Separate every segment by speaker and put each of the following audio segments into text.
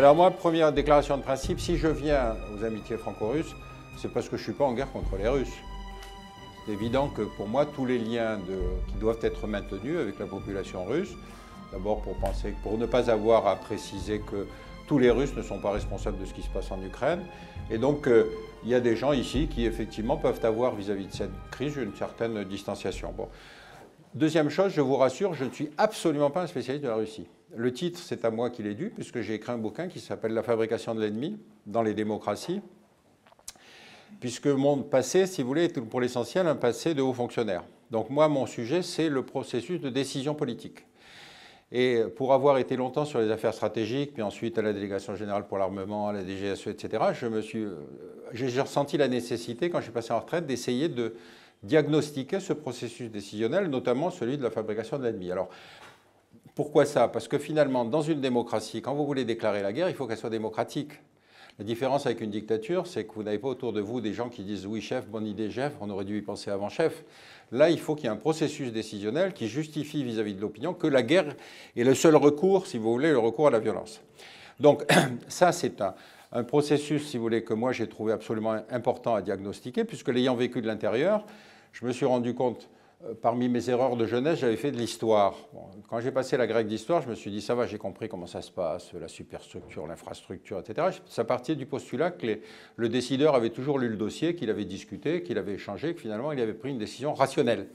Speaker 1: Alors moi, première déclaration de principe, si je viens aux amitiés franco-russes, c'est parce que je ne suis pas en guerre contre les Russes. C'est évident que pour moi, tous les liens qui doivent être maintenus avec la population russe, d'abord pour ne pas avoir à préciser que tous les Russes ne sont pas responsables de ce qui se passe en Ukraine. Et donc, euh, il y a des gens ici qui, effectivement, peuvent avoir vis-à-vis de cette crise une certaine distanciation. Bon. Deuxième chose, je vous rassure, je ne suis absolument pas un spécialiste de la Russie. Le titre, c'est à moi qu'il est dû, puisque j'ai écrit un bouquin qui s'appelle La fabrication de l'ennemi dans les démocraties, puisque mon passé, si vous voulez, est pour l'essentiel un passé de haut fonctionnaire. Donc moi, mon sujet, c'est le processus de décision politique. Et pour avoir été longtemps sur les affaires stratégiques, puis ensuite à la délégation générale pour l'armement, à la DGSE, etc., je me suis, euh, j'ai ressenti la nécessité, quand je suis passé en retraite, d'essayer de diagnostiquer ce processus décisionnel, notamment celui de la fabrication de l'ennemi. Alors, pourquoi ça? Parce que finalement, dans une démocratie, quand vous voulez déclarer la guerre, il faut qu'elle soit démocratique. La différence avec une dictature, c'est que vous n'avez pas autour de vous des gens qui disent oui chef, bonne idée chef, on aurait dû y penser avant chef. Là, il faut qu'il y ait un processus décisionnel qui justifie vis-à-vis de l'opinion que la guerre est le seul recours, si vous voulez, le recours à la violence. Donc ça, c'est un, processus, si vous voulez, que moi j'ai trouvé absolument important à diagnostiquer, puisque l'ayant vécu de l'intérieur, je me suis rendu compte parmi mes erreurs de jeunesse, j'avais fait de l'histoire. quand j'ai passé la grecque d'histoire, je me suis dit, ça va, j'ai compris comment ça se passe, la superstructure, l'infrastructure, etc. Ça partait du postulat que le décideur avait toujours lu le dossier, qu'il avait discuté, qu'il avait échangé, que finalement il avait pris une décision rationnelle.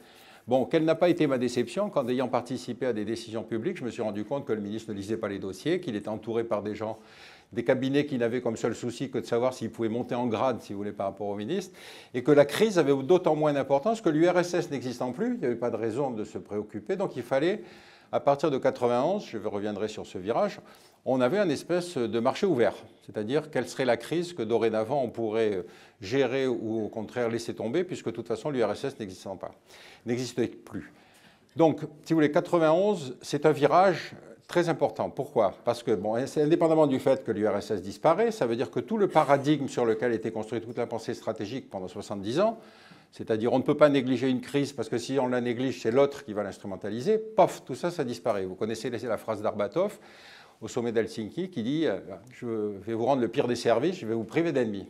Speaker 1: Bon, quelle n'a pas été ma déception quand, ayant participé à des décisions publiques, je me suis rendu compte que le ministre ne lisait pas les dossiers, qu'il était entouré par des gens des cabinets qui n'avaient comme seul souci que de savoir s'ils pouvaient monter en grade, si vous voulez, par rapport au ministre, et que la crise avait d'autant moins d'importance que l'URSS n'existant plus, il n'y avait pas de raison de se préoccuper, donc il fallait, à partir de 91, je reviendrai sur ce virage, on avait un espèce de marché ouvert, c'est-à-dire quelle serait la crise que dorénavant on pourrait gérer ou au contraire laisser tomber, puisque de toute façon l'URSS n'existant pas, n'existait plus. Donc, si vous voulez, 91, c'est un virage Très important. Pourquoi? Parce que, bon, indépendamment du fait que l'URSS disparaît, ça veut dire que tout le paradigme sur lequel était construite toute la pensée stratégique pendant 70 ans, c'est-à-dire on ne peut pas négliger une crise parce que si on la néglige, c'est l'autre qui va l'instrumentaliser, pof, tout ça, ça disparaît. Vous connaissez la phrase d'Arbatov au sommet d'Helsinki qui dit euh, Je vais vous rendre le pire des services, je vais vous priver d'ennemis.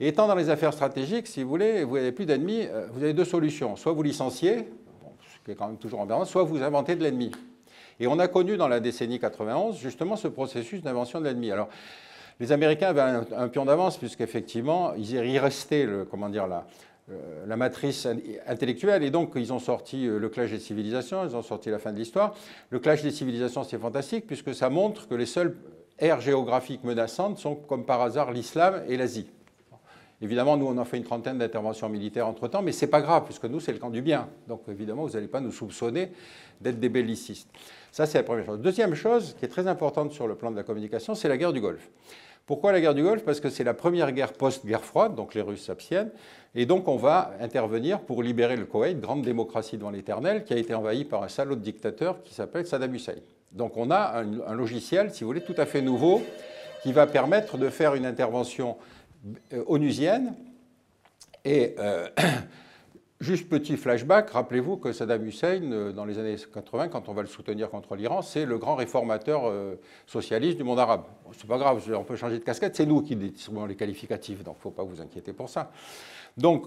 Speaker 1: Et étant dans les affaires stratégiques, si vous voulez, vous n'avez plus d'ennemis, euh, vous avez deux solutions. Soit vous licenciez, ce qui est quand même toujours en soit vous inventez de l'ennemi. Et on a connu dans la décennie 91 justement ce processus d'invention de l'ennemi. Alors, les Américains avaient un, pion d'avance puisqu'effectivement, il restait le, comment dire, la, euh, matrice intellectuelle. Et donc, ils ont sorti euh, le clash des civilisations, ils ont sorti la fin de l'histoire. Le clash des civilisations, c'est fantastique, puisque ça montre que les seules aires géographiques menaçantes sont, comme par hasard, l'islam et l'Asie. Évidemment, nous, on a fait une trentaine d'interventions militaires entre-temps, mais ce n'est pas grave, puisque nous, c'est le camp du bien. Donc, évidemment, vous n'allez pas nous soupçonner d'être des bellicistes. Ça, c'est la première chose. Deuxième chose, qui est très importante sur le plan de la communication, c'est la guerre du Golfe. Pourquoi la guerre du Golfe? Parce que c'est la première guerre post-guerre froide, donc les Russes s'abstiennent, et donc on va intervenir pour libérer le Koweït, grande démocratie devant l'éternel, qui a été envahi par un salaud de dictateur qui s'appelle Saddam Hussein. Donc on a un, logiciel, si vous voulez, tout à fait nouveau, qui va permettre de faire une intervention onusienne et euh, Juste petit flashback, rappelez-vous que Saddam Hussein, euh, dans les années 80, quand on va le soutenir contre l'Iran, c'est le grand réformateur euh, socialiste du monde arabe. c'est pas grave, on peut changer de casquette, c'est nous qui décidons les qualificatifs, donc faut pas vous inquiéter pour ça. Donc,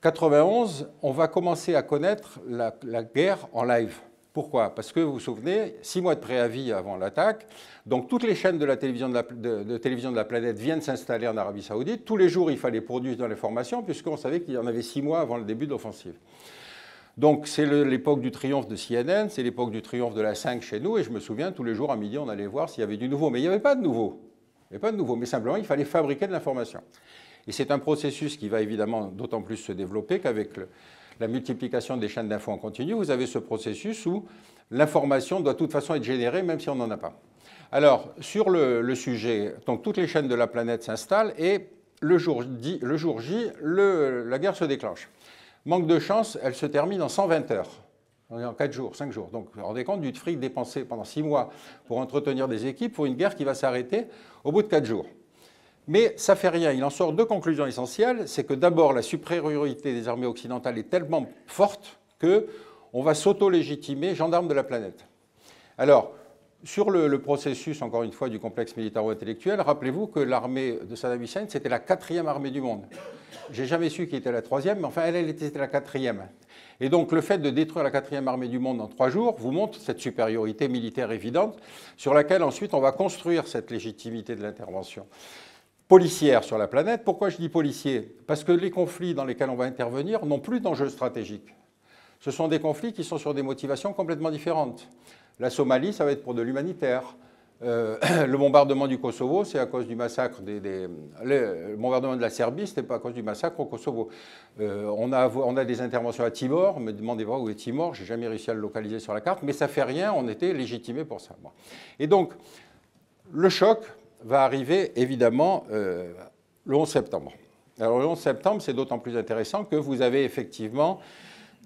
Speaker 1: 91, on va commencer à connaître la guerre en live. Pourquoi? Parce que vous vous souvenez, six mois de préavis avant l'attaque, donc toutes les chaînes de, la télévision de, la, télévision de la planète viennent s'installer en Arabie Saoudite. Tous les jours, il fallait produire dans l'information, puisqu'on savait qu'il y en avait six mois avant le début de l'offensive. Donc c'est l'époque du triomphe de CNN, c'est l'époque du triomphe de la 5 chez nous, et je me souviens, tous les jours à midi, on allait voir s'il y avait du nouveau. Mais il n'y avait pas de nouveau. Il n'y avait pas de nouveau, mais simplement, il fallait fabriquer de l'information. Et c'est un processus qui va évidemment d'autant plus se développer qu'avec le, la multiplication des chaînes d'infos en continu, vous avez ce processus où l'information doit de toute façon être générée même si on n'en a pas. Alors, sur le, sujet, donc toutes les chaînes de la planète s'installent et le jour, le jour J, la guerre se déclenche. Manque de chance, elle se termine en 120 heures. En 4 jours, 5 jours. Donc, vous vous rendez compte du fric dépensé pendant 6 mois pour entretenir des équipes pour une guerre qui va s'arrêter au bout de 4 jours. Mais ça fait rien. Il en sort deux conclusions essentielles. C'est que d'abord, la supériorité des armées occidentales est tellement forte que on va s'auto-légitimer gendarme de la planète. Alors, sur le, processus, encore une fois, du complexe militaro-intellectuel, rappelez-vous que l'armée de Saddam Hussein, c'était la quatrième armée du monde. J'ai jamais su qui était la troisième, mais enfin, elle, elle était la quatrième. Et donc, le fait de détruire la quatrième armée du monde en trois jours vous montre cette supériorité militaire évidente, sur laquelle ensuite on va construire cette légitimité de l'intervention policière sur la planète. Pourquoi je dis policier? Parce que les conflits dans lesquels on va intervenir n'ont plus d'enjeu stratégique. Ce sont des conflits qui sont sur des motivations complètement différentes. La Somalie, ça va être pour de l'humanitaire. Euh, le bombardement du Kosovo, c'est à cause du massacre des. le bombardement de la Serbie, ce n'était pas à cause du massacre au Kosovo. Euh, on, a, des interventions à Timor, me demandez-moi où est Timor, j'ai jamais réussi à le localiser sur la carte, mais ça fait rien, on était légitimé pour ça. Et donc, le choc va arriver évidemment euh, le 11 septembre. Alors, le 11 septembre, c'est d'autant plus intéressant que vous avez effectivement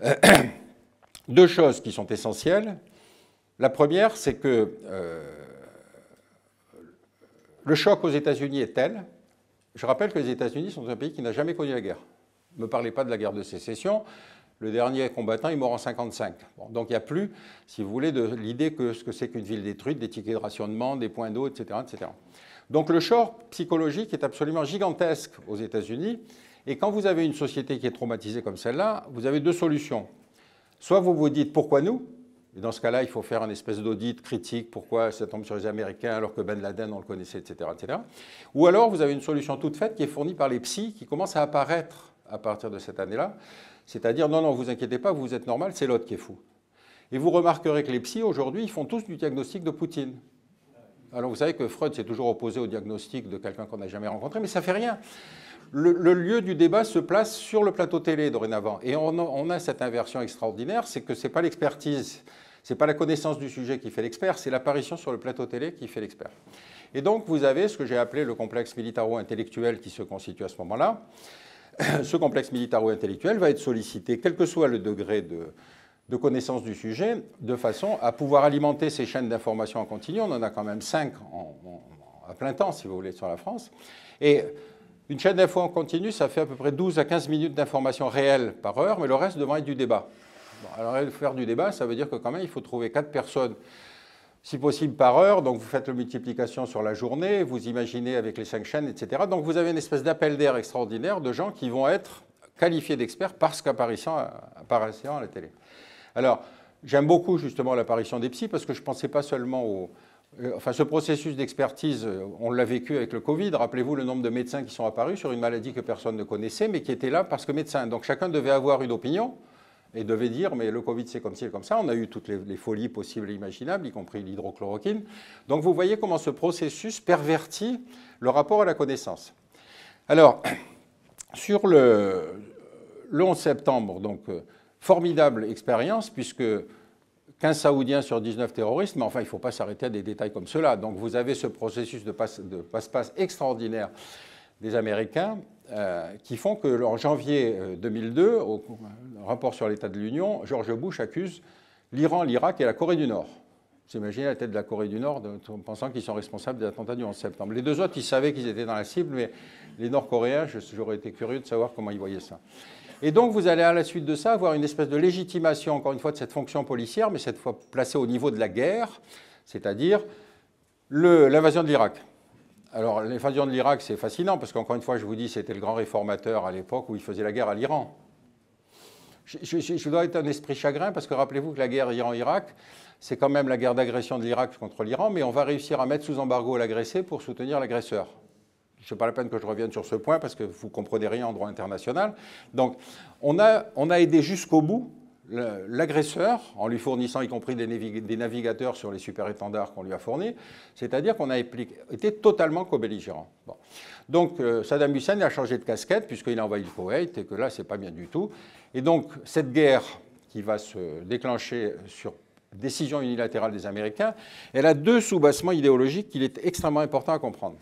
Speaker 1: deux choses qui sont essentielles. La première, c'est que euh, le choc aux États-Unis est tel. Je rappelle que les États-Unis sont un pays qui n'a jamais connu la guerre. Ne me parlez pas de la guerre de sécession. Le dernier combattant est mort en 1955. donc il n'y a plus, si vous voulez, de l'idée que ce que c'est qu'une ville détruite, des tickets de rationnement, des points d'eau, etc., etc. Donc le choc psychologique est absolument gigantesque aux États-Unis. Et quand vous avez une société qui est traumatisée comme celle-là, vous avez deux solutions. Soit vous vous dites pourquoi nous? Et dans ce cas-là, il faut faire un espèce d'audit critique, pourquoi ça tombe sur les Américains alors que Ben Laden, on le connaissait, etc., etc. Ou alors, vous avez une solution toute faite qui est fournie par les psys, qui commence à apparaître à partir de cette année-là. C'est-à-dire, non, non, vous inquiétez pas, vous êtes normal, c'est l'autre qui est fou. Et vous remarquerez que les psys, aujourd'hui, ils font tous du diagnostic de Poutine. Alors, vous savez que Freud s'est toujours opposé au diagnostic de quelqu'un qu'on n'a jamais rencontré, mais ça fait rien. Le, lieu du débat se place sur le plateau télé dorénavant. Et on on a cette inversion extraordinaire, c'est que ce n'est pas l'expertise ce n'est pas la connaissance du sujet qui fait l'expert, c'est l'apparition sur le plateau télé qui fait l'expert. Et donc, vous avez ce que j'ai appelé le complexe militaro-intellectuel qui se constitue à ce moment-là. Ce complexe militaro-intellectuel va être sollicité, quel que soit le degré de, connaissance du sujet, de façon à pouvoir alimenter ces chaînes d'information en continu. On en a quand même cinq à plein temps, si vous voulez, sur la France. Et une chaîne d'info en continu, ça fait à peu près 12 à 15 minutes d'information réelle par heure, mais le reste devant être du débat alors faire du débat, ça veut dire que quand même, il faut trouver quatre personnes, si possible par heure. Donc vous faites la multiplication sur la journée, vous imaginez avec les cinq chaînes, etc. Donc vous avez une espèce d'appel d'air extraordinaire de gens qui vont être qualifiés d'experts parce qu'apparaissant à la télé. Alors, j'aime beaucoup justement l'apparition des psys parce que je ne pensais pas seulement au, euh, Enfin, ce processus d'expertise, on l'a vécu avec le Covid. Rappelez-vous le nombre de médecins qui sont apparus sur une maladie que personne ne connaissait, mais qui étaient là parce que médecins. Donc chacun devait avoir une opinion et devait dire mais le Covid c'est comme ci et comme ça. On a eu toutes les, folies possibles et imaginables, y compris l'hydrochloroquine. Donc vous voyez comment ce processus pervertit le rapport à la connaissance. Alors, sur le, 11 septembre, donc euh, formidable expérience puisque 15 Saoudiens sur 19 terroristes, mais enfin, il ne faut pas s'arrêter à des détails comme cela. Donc, vous avez ce processus de passe-passe extraordinaire des Américains euh, qui font que en janvier 2002, euh, au rapport sur l'état de l'Union, George Bush accuse l'Iran, l'Irak et la Corée du Nord. Vous imaginez la tête de la Corée du Nord en pensant qu'ils sont responsables des attentats du 11 septembre. Les deux autres, ils savaient qu'ils étaient dans la cible, mais les Nord-Coréens, j'aurais été curieux de savoir comment ils voyaient ça. Et donc, vous allez à la suite de ça avoir une espèce de légitimation, encore une fois, de cette fonction policière, mais cette fois placée au niveau de la guerre, c'est-à-dire l'invasion de l'Irak. Alors, l'invasion de l'Irak, c'est fascinant, parce qu'encore une fois, je vous dis, c'était le grand réformateur à l'époque où il faisait la guerre à l'Iran. Je, dois être un esprit chagrin, parce que rappelez-vous que la guerre Iran-Irak, c'est quand même la guerre d'agression de l'Irak contre l'Iran, mais on va réussir à mettre sous embargo l'agressé pour soutenir l'agresseur. Ce n'est pas la peine que je revienne sur ce point, parce que vous ne comprenez rien en droit international. Donc, on a, on a aidé jusqu'au bout l'agresseur, en lui fournissant y compris des, navigateurs sur les super-étendards qu'on lui a fournis, c'est-à-dire qu'on a été totalement co-belligérant. Donc euh, Saddam Hussein a changé de casquette puisqu'il a envahi le Koweït et que là, c'est pas bien du tout. Et donc cette guerre qui va se déclencher sur décision unilatérale des Américains, elle a deux sous-bassements idéologiques qu'il est extrêmement important à comprendre.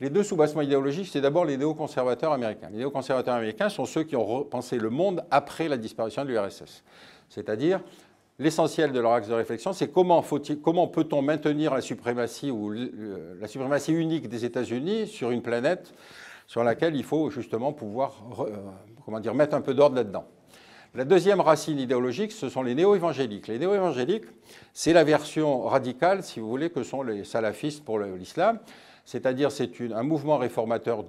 Speaker 1: Les deux sous-bassements idéologiques, c'est d'abord les néoconservateurs américains. Les néoconservateurs américains sont ceux qui ont repensé le monde après la disparition de l'URSS. C'est-à-dire, l'essentiel de leur axe de réflexion, c'est comment, peut-on maintenir la suprématie, ou la suprématie unique des États-Unis sur une planète sur laquelle il faut justement pouvoir euh, comment dire, mettre un peu d'ordre là-dedans. La deuxième racine idéologique, ce sont les néo-évangéliques. Les néo-évangéliques, c'est la version radicale, si vous voulez, que sont les salafistes pour l'islam. C'est-à-dire, c'est un mouvement réformateur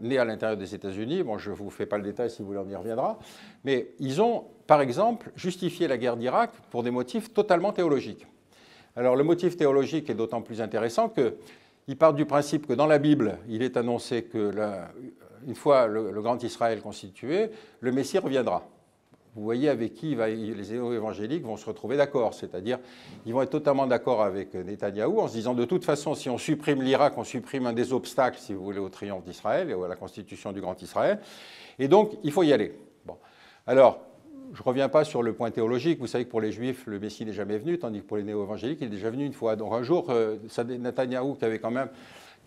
Speaker 1: né à l'intérieur des États-Unis. Bon, je ne vous fais pas le détail si vous voulez, on y reviendra. Mais ils ont, par exemple, justifié la guerre d'Irak pour des motifs totalement théologiques. Alors, le motif théologique est d'autant plus intéressant qu'il part du principe que dans la Bible, il est annoncé que, une fois le grand Israël constitué, le Messie reviendra vous voyez avec qui les évangéliques vont se retrouver d'accord. C'est-à-dire, ils vont être totalement d'accord avec Netanyahou en se disant de toute façon, si on supprime l'Irak, on supprime un des obstacles, si vous voulez, au triomphe d'Israël et à la constitution du Grand Israël. Et donc, il faut y aller. Bon. Alors, je ne reviens pas sur le point théologique. Vous savez que pour les Juifs, le Messie n'est jamais venu, tandis que pour les néo-évangéliques, il est déjà venu une fois. Donc un jour, euh, Netanyahou, qui avait quand même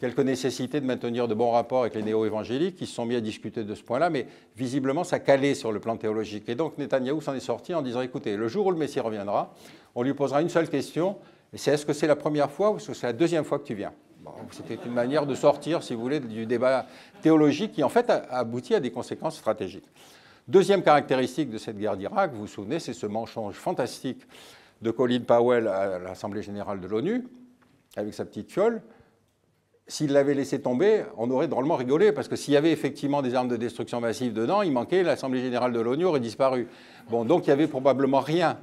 Speaker 1: quelques nécessités de maintenir de bons rapports avec les néo-évangéliques qui se sont mis à discuter de ce point-là, mais visiblement ça calait sur le plan théologique. Et donc Netanyahou s'en est sorti en disant écoutez, le jour où le Messie reviendra, on lui posera une seule question, et c'est est-ce que c'est la première fois ou est-ce que c'est la deuxième fois que tu viens? C'était une manière de sortir, si vous voulez, du débat théologique qui en fait a abouti à des conséquences stratégiques. Deuxième caractéristique de cette guerre d'Irak, vous vous souvenez, c'est ce mensonge fantastique de Colin Powell à l'Assemblée générale de l'ONU, avec sa petite fiole, s'il l'avait laissé tomber, on aurait drôlement rigolé, parce que s'il y avait effectivement des armes de destruction massive dedans, il manquait, l'Assemblée générale de l'ONU aurait disparu. Bon, donc il n'y avait probablement rien.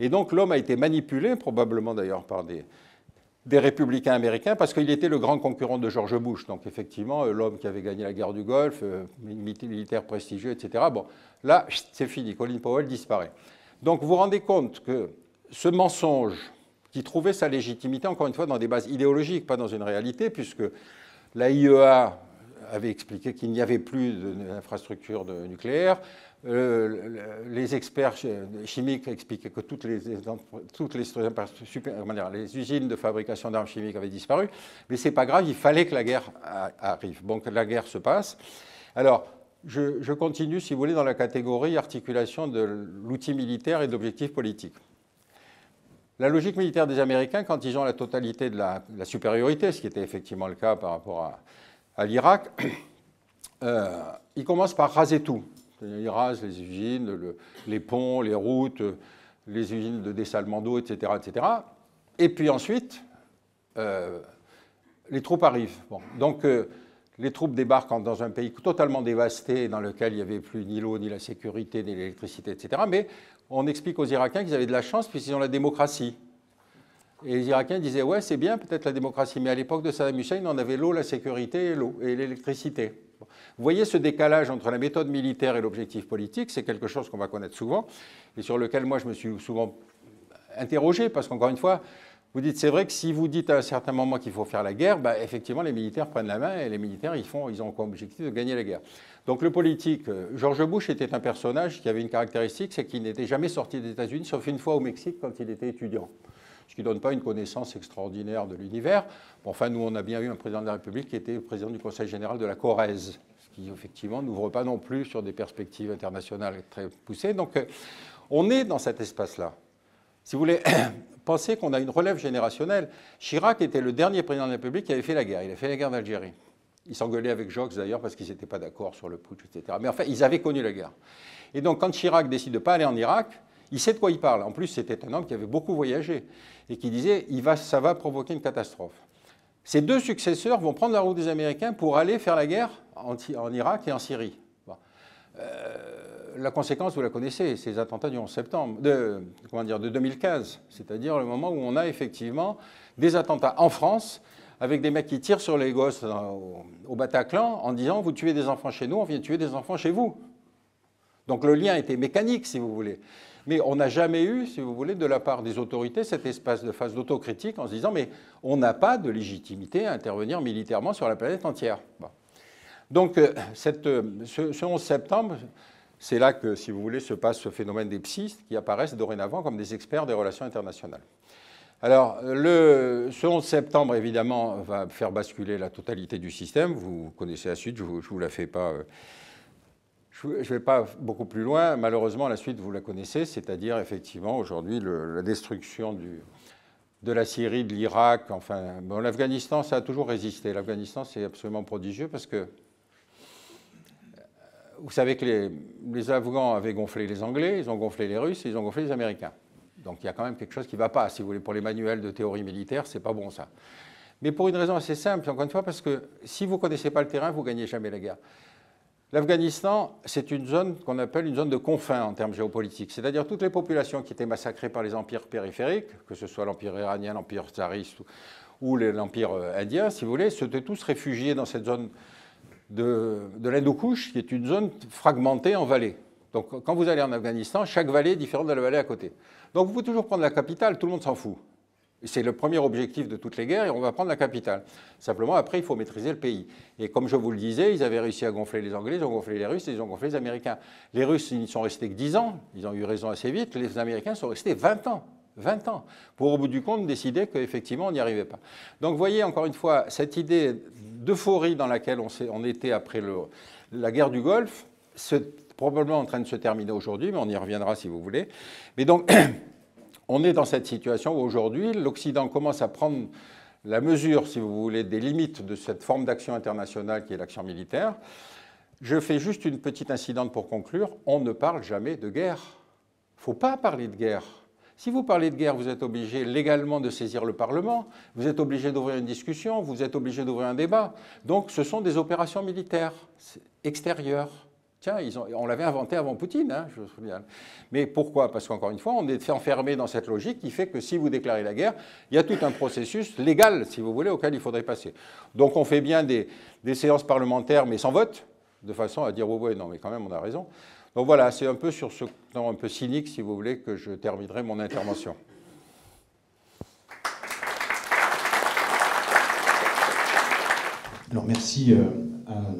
Speaker 1: Et donc l'homme a été manipulé, probablement d'ailleurs par des, des républicains américains, parce qu'il était le grand concurrent de George Bush. Donc effectivement, euh, l'homme qui avait gagné la guerre du Golfe, euh, militaire prestigieux, etc. Bon, là, c'est fini, Colin Powell disparaît. Donc vous vous rendez compte que ce mensonge qui trouvait sa légitimité, encore une fois, dans des bases idéologiques, pas dans une réalité, puisque la IEA avait expliqué qu'il n'y avait plus d'infrastructures nucléaires. Euh, les experts chimiques expliquaient que toutes les, usines de fabrication d'armes chimiques avaient disparu. Mais ce n'est pas grave, il fallait que la guerre arrive. Donc la guerre se passe. Alors, je, continue, si vous voulez, dans la catégorie articulation de l'outil militaire et d'objectifs politiques. La logique militaire des Américains, quand ils ont la totalité de la, supériorité, ce qui était effectivement le cas par rapport à, l'Irak, euh, ils commencent par raser tout. Ils rasent les usines, les ponts, les routes, les usines de dessalement d'eau, etc., etc. Et puis ensuite, euh, les troupes arrivent. Donc, euh, les troupes débarquent dans un pays totalement dévasté, dans lequel il n'y avait plus ni l'eau, ni la sécurité, ni l'électricité, etc. Mais on explique aux Irakiens qu'ils avaient de la chance puisqu'ils ont la démocratie. Et les Irakiens disaient Ouais, c'est bien, peut-être la démocratie, mais à l'époque de Saddam Hussein, on avait l'eau, la sécurité et l'eau et l'électricité. Vous voyez ce décalage entre la méthode militaire et l'objectif politique, c'est quelque chose qu'on va connaître souvent et sur lequel moi je me suis souvent interrogé parce qu'encore une fois, vous dites, c'est vrai que si vous dites à un certain moment qu'il faut faire la guerre, bah, effectivement, les militaires prennent la main et les militaires, ils, font, ils ont comme objectif de gagner la guerre. Donc le politique, euh, George Bush était un personnage qui avait une caractéristique, c'est qu'il n'était jamais sorti des États-Unis, sauf une fois au Mexique quand il était étudiant. Ce qui ne donne pas une connaissance extraordinaire de l'univers. enfin, nous, on a bien eu un président de la République qui était président du Conseil général de la Corrèze, ce qui, effectivement, n'ouvre pas non plus sur des perspectives internationales très poussées. Donc, euh, on est dans cet espace-là. Si vous voulez, pensez qu'on a une relève générationnelle. Chirac était le dernier président de la République qui avait fait la guerre. Il a fait la guerre d'Algérie. Il s'engueulait avec Jox d'ailleurs parce qu'ils n'étaient pas d'accord sur le putsch, etc. Mais enfin, ils avaient connu la guerre. Et donc, quand Chirac décide de ne pas aller en Irak, il sait de quoi il parle. En plus, c'était un homme qui avait beaucoup voyagé et qui disait il va, ça va provoquer une catastrophe. Ces deux successeurs vont prendre la route des Américains pour aller faire la guerre en, Irak et en Syrie. Euh, la conséquence, vous la connaissez, les attentats du 11 septembre, de, comment dire, de 2015, c'est-à-dire le moment où on a effectivement des attentats en France avec des mecs qui tirent sur les gosses au, Bataclan en disant vous tuez des enfants chez nous, on vient tuer des enfants chez vous. Donc le lien était mécanique, si vous voulez. Mais on n'a jamais eu, si vous voulez, de la part des autorités cet espace de phase d'autocritique en se disant mais on n'a pas de légitimité à intervenir militairement sur la planète entière. Donc euh, cette, ce, ce 11 septembre, c'est là que, si vous voulez, se passe ce phénomène des psys qui apparaissent dorénavant comme des experts des relations internationales. Alors, le, ce 11 septembre, évidemment, va faire basculer la totalité du système. Vous connaissez la suite, je ne vous, la fais pas. Euh, je vais pas beaucoup plus loin. Malheureusement, la suite, vous la connaissez, c'est-à-dire, effectivement, aujourd'hui, la destruction de la Syrie, de l'Irak. Enfin, l'Afghanistan, ça a toujours résisté. L'Afghanistan, c'est absolument prodigieux parce que vous savez que les, Afghans avaient gonflé les Anglais, ils ont gonflé les Russes, ils ont gonflé les Américains. Donc il y a quand même quelque chose qui ne va pas, si vous voulez, pour les manuels de théorie militaire, c'est pas bon ça. Mais pour une raison assez simple, encore une fois, parce que si vous ne connaissez pas le terrain, vous ne gagnez jamais la guerre. L'Afghanistan, c'est une zone qu'on appelle une zone de confins en termes géopolitiques, c'est-à-dire toutes les populations qui étaient massacrées par les empires périphériques, que ce soit l'empire iranien, l'empire tsariste ou l'empire euh, indien, si vous voulez, s'étaient tous réfugiés dans cette zone de, de l'Indo-Couche, qui est une zone fragmentée en vallées. Donc quand vous allez en Afghanistan, chaque vallée est différente de la vallée à côté. Donc vous pouvez toujours prendre la capitale, tout le monde s'en fout. C'est le premier objectif de toutes les guerres et on va prendre la capitale. Simplement, après, il faut maîtriser le pays. Et comme je vous le disais, ils avaient réussi à gonfler les Anglais, ils ont gonflé les Russes, ils ont gonflé les Américains. Les Russes, ils sont restés que 10 ans, ils ont eu raison assez vite. Les Américains sont restés 20 ans. 20 ans, pour au bout du compte décider qu'effectivement on n'y arrivait pas. Donc vous voyez encore une fois cette idée d'euphorie dans laquelle on, était après la guerre du Golfe, c'est probablement en train de se terminer aujourd'hui, mais on y reviendra si vous voulez. Mais donc on est dans cette situation où aujourd'hui, l'Occident commence à prendre la mesure, si vous voulez, des limites de cette forme d'action internationale qui est l'action militaire. Je fais juste une petite incidente pour conclure. On ne parle jamais de guerre. Il ne faut pas parler de guerre. Si vous parlez de guerre, vous êtes obligé légalement de saisir le Parlement, vous êtes obligé d'ouvrir une discussion, vous êtes obligé d'ouvrir un débat. Donc ce sont des opérations militaires extérieures. Tiens, on l'avait inventé avant Poutine, hein, je me souviens. Mais pourquoi? Parce qu'encore une fois, on est enfermé dans cette logique qui fait que si vous déclarez la guerre, il y a tout un processus légal, si vous voulez, auquel il faudrait passer. Donc on fait bien des, séances parlementaires, mais sans vote, de façon à dire, oui, non, mais quand même, on a raison. Donc voilà, c'est un peu sur ce temps un peu cynique, si vous voulez, que je terminerai mon intervention.
Speaker 2: Alors merci. Euh,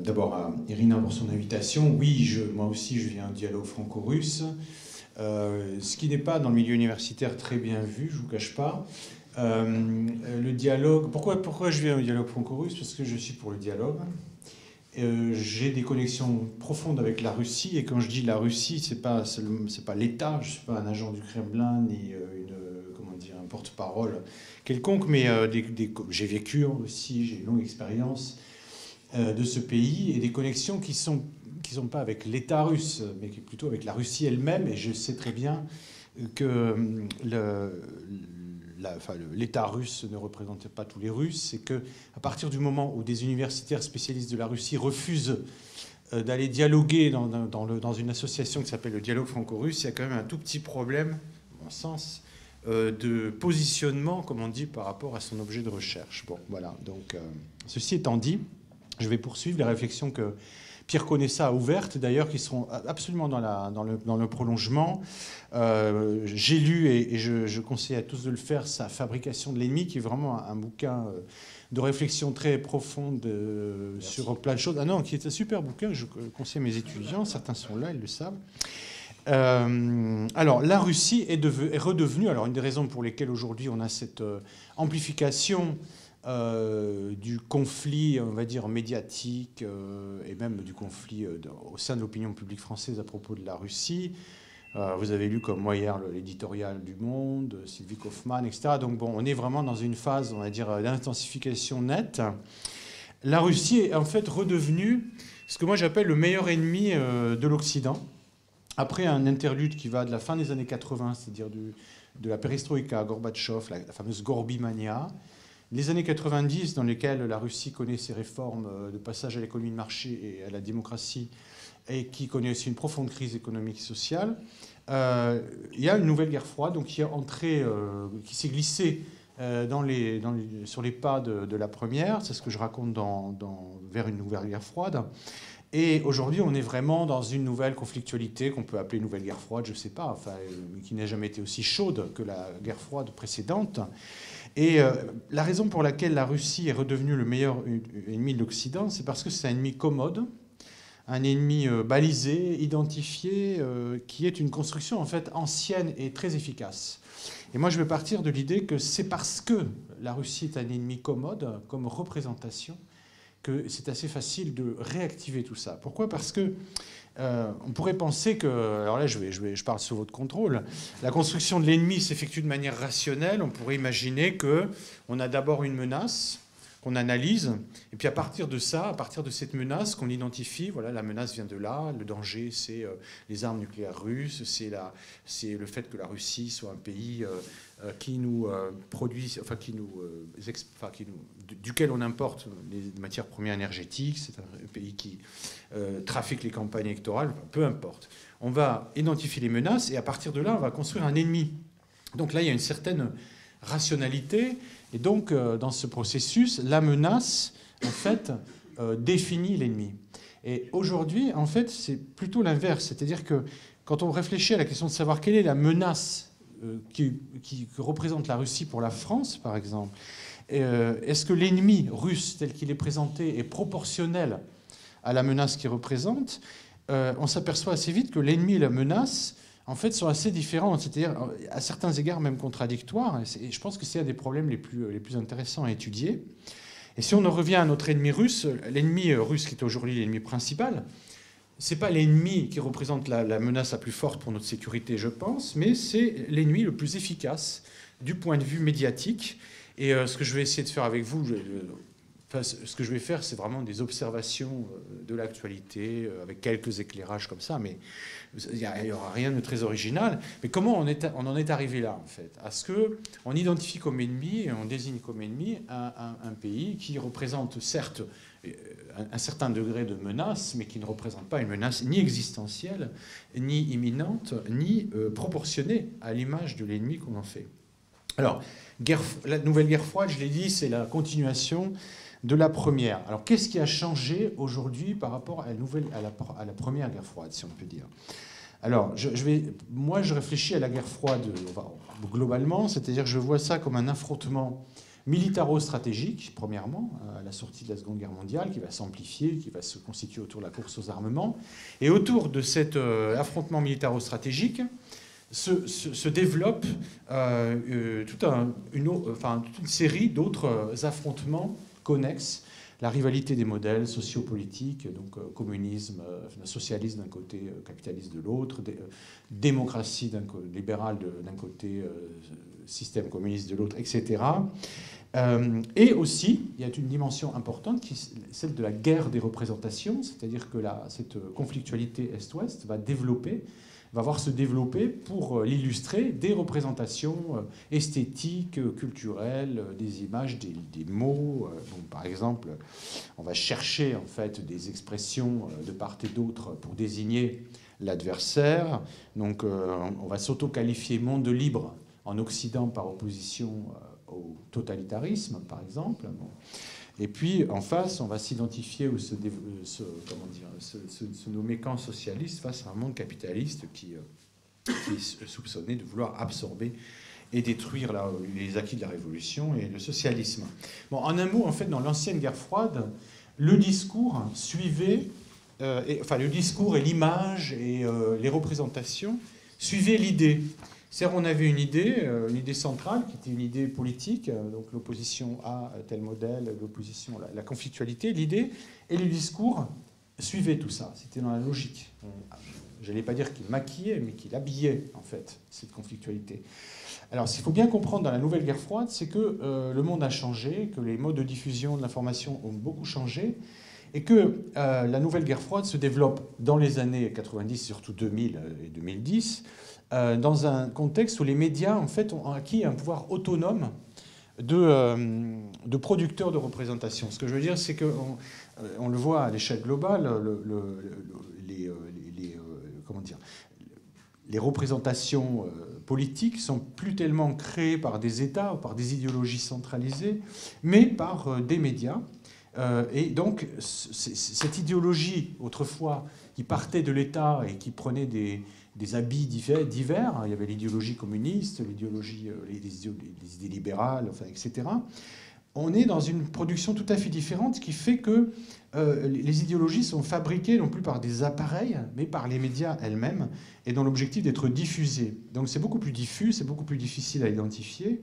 Speaker 2: d'abord à Irina pour son invitation. Oui, moi aussi, je viens un dialogue franco-russe, euh, ce qui n'est pas dans le milieu universitaire très bien vu, je ne vous cache pas. Euh, le dialogue, pourquoi, pourquoi je viens au dialogue franco-russe? Parce que je suis pour le dialogue. J'ai des connexions profondes avec la Russie, et quand je dis la Russie, c'est pas c'est pas l'État, je suis pas un agent du Kremlin ni une porte-parole quelconque, mais j'ai vécu aussi, j'ai une longue expérience euh, de ce pays et des connexions qui sont qui sont pas avec l'État russe, mais qui plutôt avec la Russie elle-même. Et je sais très bien que l'État russe ne représentait pas tous les Russes, et que à partir du moment où des universitaires spécialistes de la Russie refusent euh, d'aller dialoguer dans, le, dans, une association qui s'appelle le dialogue franco-russe, il y a quand même un tout petit problème, à mon sens, euh, de positionnement, comme on dit, par rapport à son objet de recherche. Bon, voilà. Donc, ceci étant dit, je vais poursuivre les réflexions que Pierre Conessa a ouvertes, d'ailleurs, qui seront absolument dans, la, dans, le, dans le, prolongement. Euh, j'ai lu, et, je, conseille à tous de le faire, sa Fabrication de l'ennemi, qui est vraiment un, bouquin euh, de réflexion très profonde euh, sur plein de choses. Ah non, qui est un super bouquin, je conseille à mes étudiants, certains sont là, ils le savent. Alors, la Russie est, redevenue, alors une des raisons pour lesquelles aujourd'hui on a cette amplification euh, du conflit, on va dire, médiatique euh, et même du conflit euh, au sein de l'opinion publique française à propos de la Russie. vous avez lu comme moi hier l'éditorial du Monde, Sylvie Kaufmann, etc. Donc bon, on est vraiment dans une phase, on va dire, d'intensification nette. La Russie est en fait redevenue ce que moi j'appelle le meilleur ennemi de l'Occident. Après un interlude qui va de la fin des années 80, c'est-à-dire de la perestroïka à Gorbatchev, la, fameuse Gorbimania, les années 90, dans lesquelles la Russie connaît ses réformes euh, de passage à l'économie de marché et à la démocratie, et qui connaît aussi une profonde crise économique et sociale, euh, il y a une nouvelle guerre froide donc, qui, est entrée, euh, qui s'est glissée les, sur les pas de, la première. C'est ce que je raconte dans, vers une nouvelle guerre froide. Et aujourd'hui, on est vraiment dans une nouvelle conflictualité qu'on peut appeler nouvelle guerre froide, je ne sais pas, enfin, qui n'a jamais été aussi chaude que la guerre froide précédente. Et euh, la raison pour laquelle la Russie est redevenue le meilleur ennemi de l'Occident, c'est parce que c'est un ennemi commode, un ennemi euh, balisé, identifié, euh, qui est une construction en fait ancienne et très efficace. Et moi, je vais partir de l'idée que c'est parce que la Russie est un ennemi commode, comme représentation, que c'est assez facile de réactiver tout ça. Pourquoi? Parce que euh, on pourrait penser que, alors là je, vais, je, je parle sous votre contrôle, la construction de l'ennemi s'effectue de manière rationnelle. On pourrait imaginer que on a d'abord une menace, qu'on analyse. Et puis à partir de ça, à partir de cette menace qu'on identifie, voilà, la menace vient de là, le danger, c'est euh, les armes nucléaires russes, c'est, c'est le fait que la Russie soit un pays euh, qui nous produit, enfin qui nous, enfin, qui nous, duquel on importe les matières premières énergétiques, c'est un pays qui trafique les campagnes électorales, peu importe. On va identifier les menaces et à partir de là, on va construire un ennemi. Donc là, il y a une certaine rationalité. Et donc, euh, dans ce processus, la menace, en fait, euh, définit l'ennemi. Et aujourd'hui, en fait, c'est plutôt l'inverse. C'est-à-dire que quand on réfléchit à la question de savoir quelle est la menace euh, qui, représente la Russie pour la France, par exemple, est-ce que l'ennemi russe tel qu'il est présenté est proportionnel à la menace qu'il représente On s'aperçoit assez vite que l'ennemi et la menace en fait, sont assez différentes, c'est-à-dire à certains égards même contradictoires. Et je pense que c'est un des problèmes les plus, les plus intéressants à étudier. Et si on en revient à notre ennemi russe, l'ennemi russe qui est aujourd'hui l'ennemi principal, c'est pas l'ennemi qui représente la, la, menace la plus forte pour notre sécurité, je pense, mais c'est l'ennemi le plus efficace du point de vue médiatique. Et euh, ce que je vais essayer de faire avec vous, ce que je vais faire, c'est vraiment des observations euh, de l'actualité, euh, avec quelques éclairages comme ça, mais il n'y aura rien de très original. Mais comment on en est arrivé là, en fait? À ce qu'on identifie comme ennemi, et on désigne comme ennemi un, pays qui représente certes euh, un, certain degré de menace, mais qui ne représente pas une menace ni existentielle, ni imminente, ni proportionnée à l'image de l'ennemi qu'on en fait. Alors, guerre, la nouvelle guerre froide, je l'ai dit, c'est la continuation de la première. Alors qu'est-ce qui a changé aujourd'hui par rapport à la, première guerre froide, si on peut dire? Alors, je, vais, moi, je réfléchis à la guerre froide globalement, c'est-à-dire je vois ça comme un affrontement militaro-stratégique, premièrement, à la sortie de la Seconde Guerre mondiale, qui va s'amplifier, qui va se constituer autour de la course aux armements. Et autour de cet euh, affrontement militaro-stratégique se, développe euh, euh, toute une série d'autres affrontements connexes, la rivalité des modèles sociopolitiques, donc euh, communisme, euh, socialisme d'un côté, euh, capitalisme de l'autre, démocratie libérale d'un côté, système communiste de l'autre, etc. et aussi, il y a une dimension importante, qui celle de la guerre des représentations, c'est-à-dire que cette conflictualité Est-Ouest va développer va voir se développer pour euh, l'illustrer des représentations euh, esthétiques, culturelles, euh, des images, des, mots. par exemple, on va chercher en fait des expressions de part et d'autre pour désigner l'adversaire. Donc on va s'auto-qualifier monde libre en Occident par opposition au totalitarisme, par exemple. Et puis, en face, on va s'identifier ou se, se, nommer camp socialiste face à un monde capitaliste qui, euh, est soupçonné de vouloir absorber et détruire les acquis de la révolution et le socialisme. Bon, en un mot, en fait, dans l'ancienne guerre froide, le discours suivait, euh, et, enfin, le discours et l'image et euh, les représentations suivaient l'idée. C'est-à-dire on avait une idée, euh, une idée centrale, qui était une idée politique, euh, donc l'opposition à tel modèle, l'opposition, la, la conflictualité, l'idée, et le discours suivait tout ça. C'était dans la logique. Je n'allais pas dire qu'il maquillait, mais qu'il habillait, en fait, cette conflictualité. Alors, ce qu'il faut bien comprendre dans la nouvelle guerre froide, c'est que euh, le monde a changé, que les modes de diffusion de l'information ont beaucoup changé, et que la nouvelle guerre froide se développe dans les années 90, surtout 2000 et 2010, euh, dans un contexte où les médias en fait, ont acquis un pouvoir autonome de, euh, de producteurs de représentation. Ce que je veux dire, c'est qu'on euh, on le voit à l'échelle globale, les, comment dire, les représentations politiques sont plus tellement créées par des États ou par des idéologies centralisées, mais par des médias. et donc, cette idéologie, autrefois, qui partait de l'État et qui prenait des, des habits divers. Il y avait l'idéologie communiste, l'idéologie, euh, les, idées libérales, enfin, etc. On est dans une production tout à fait différente qui fait que euh, les idéologies sont fabriquées non plus par des appareils, mais par les médias elles-mêmes, et dans l'objectif d'être diffusées. Donc c'est beaucoup plus diffus, c'est beaucoup plus difficile à identifier.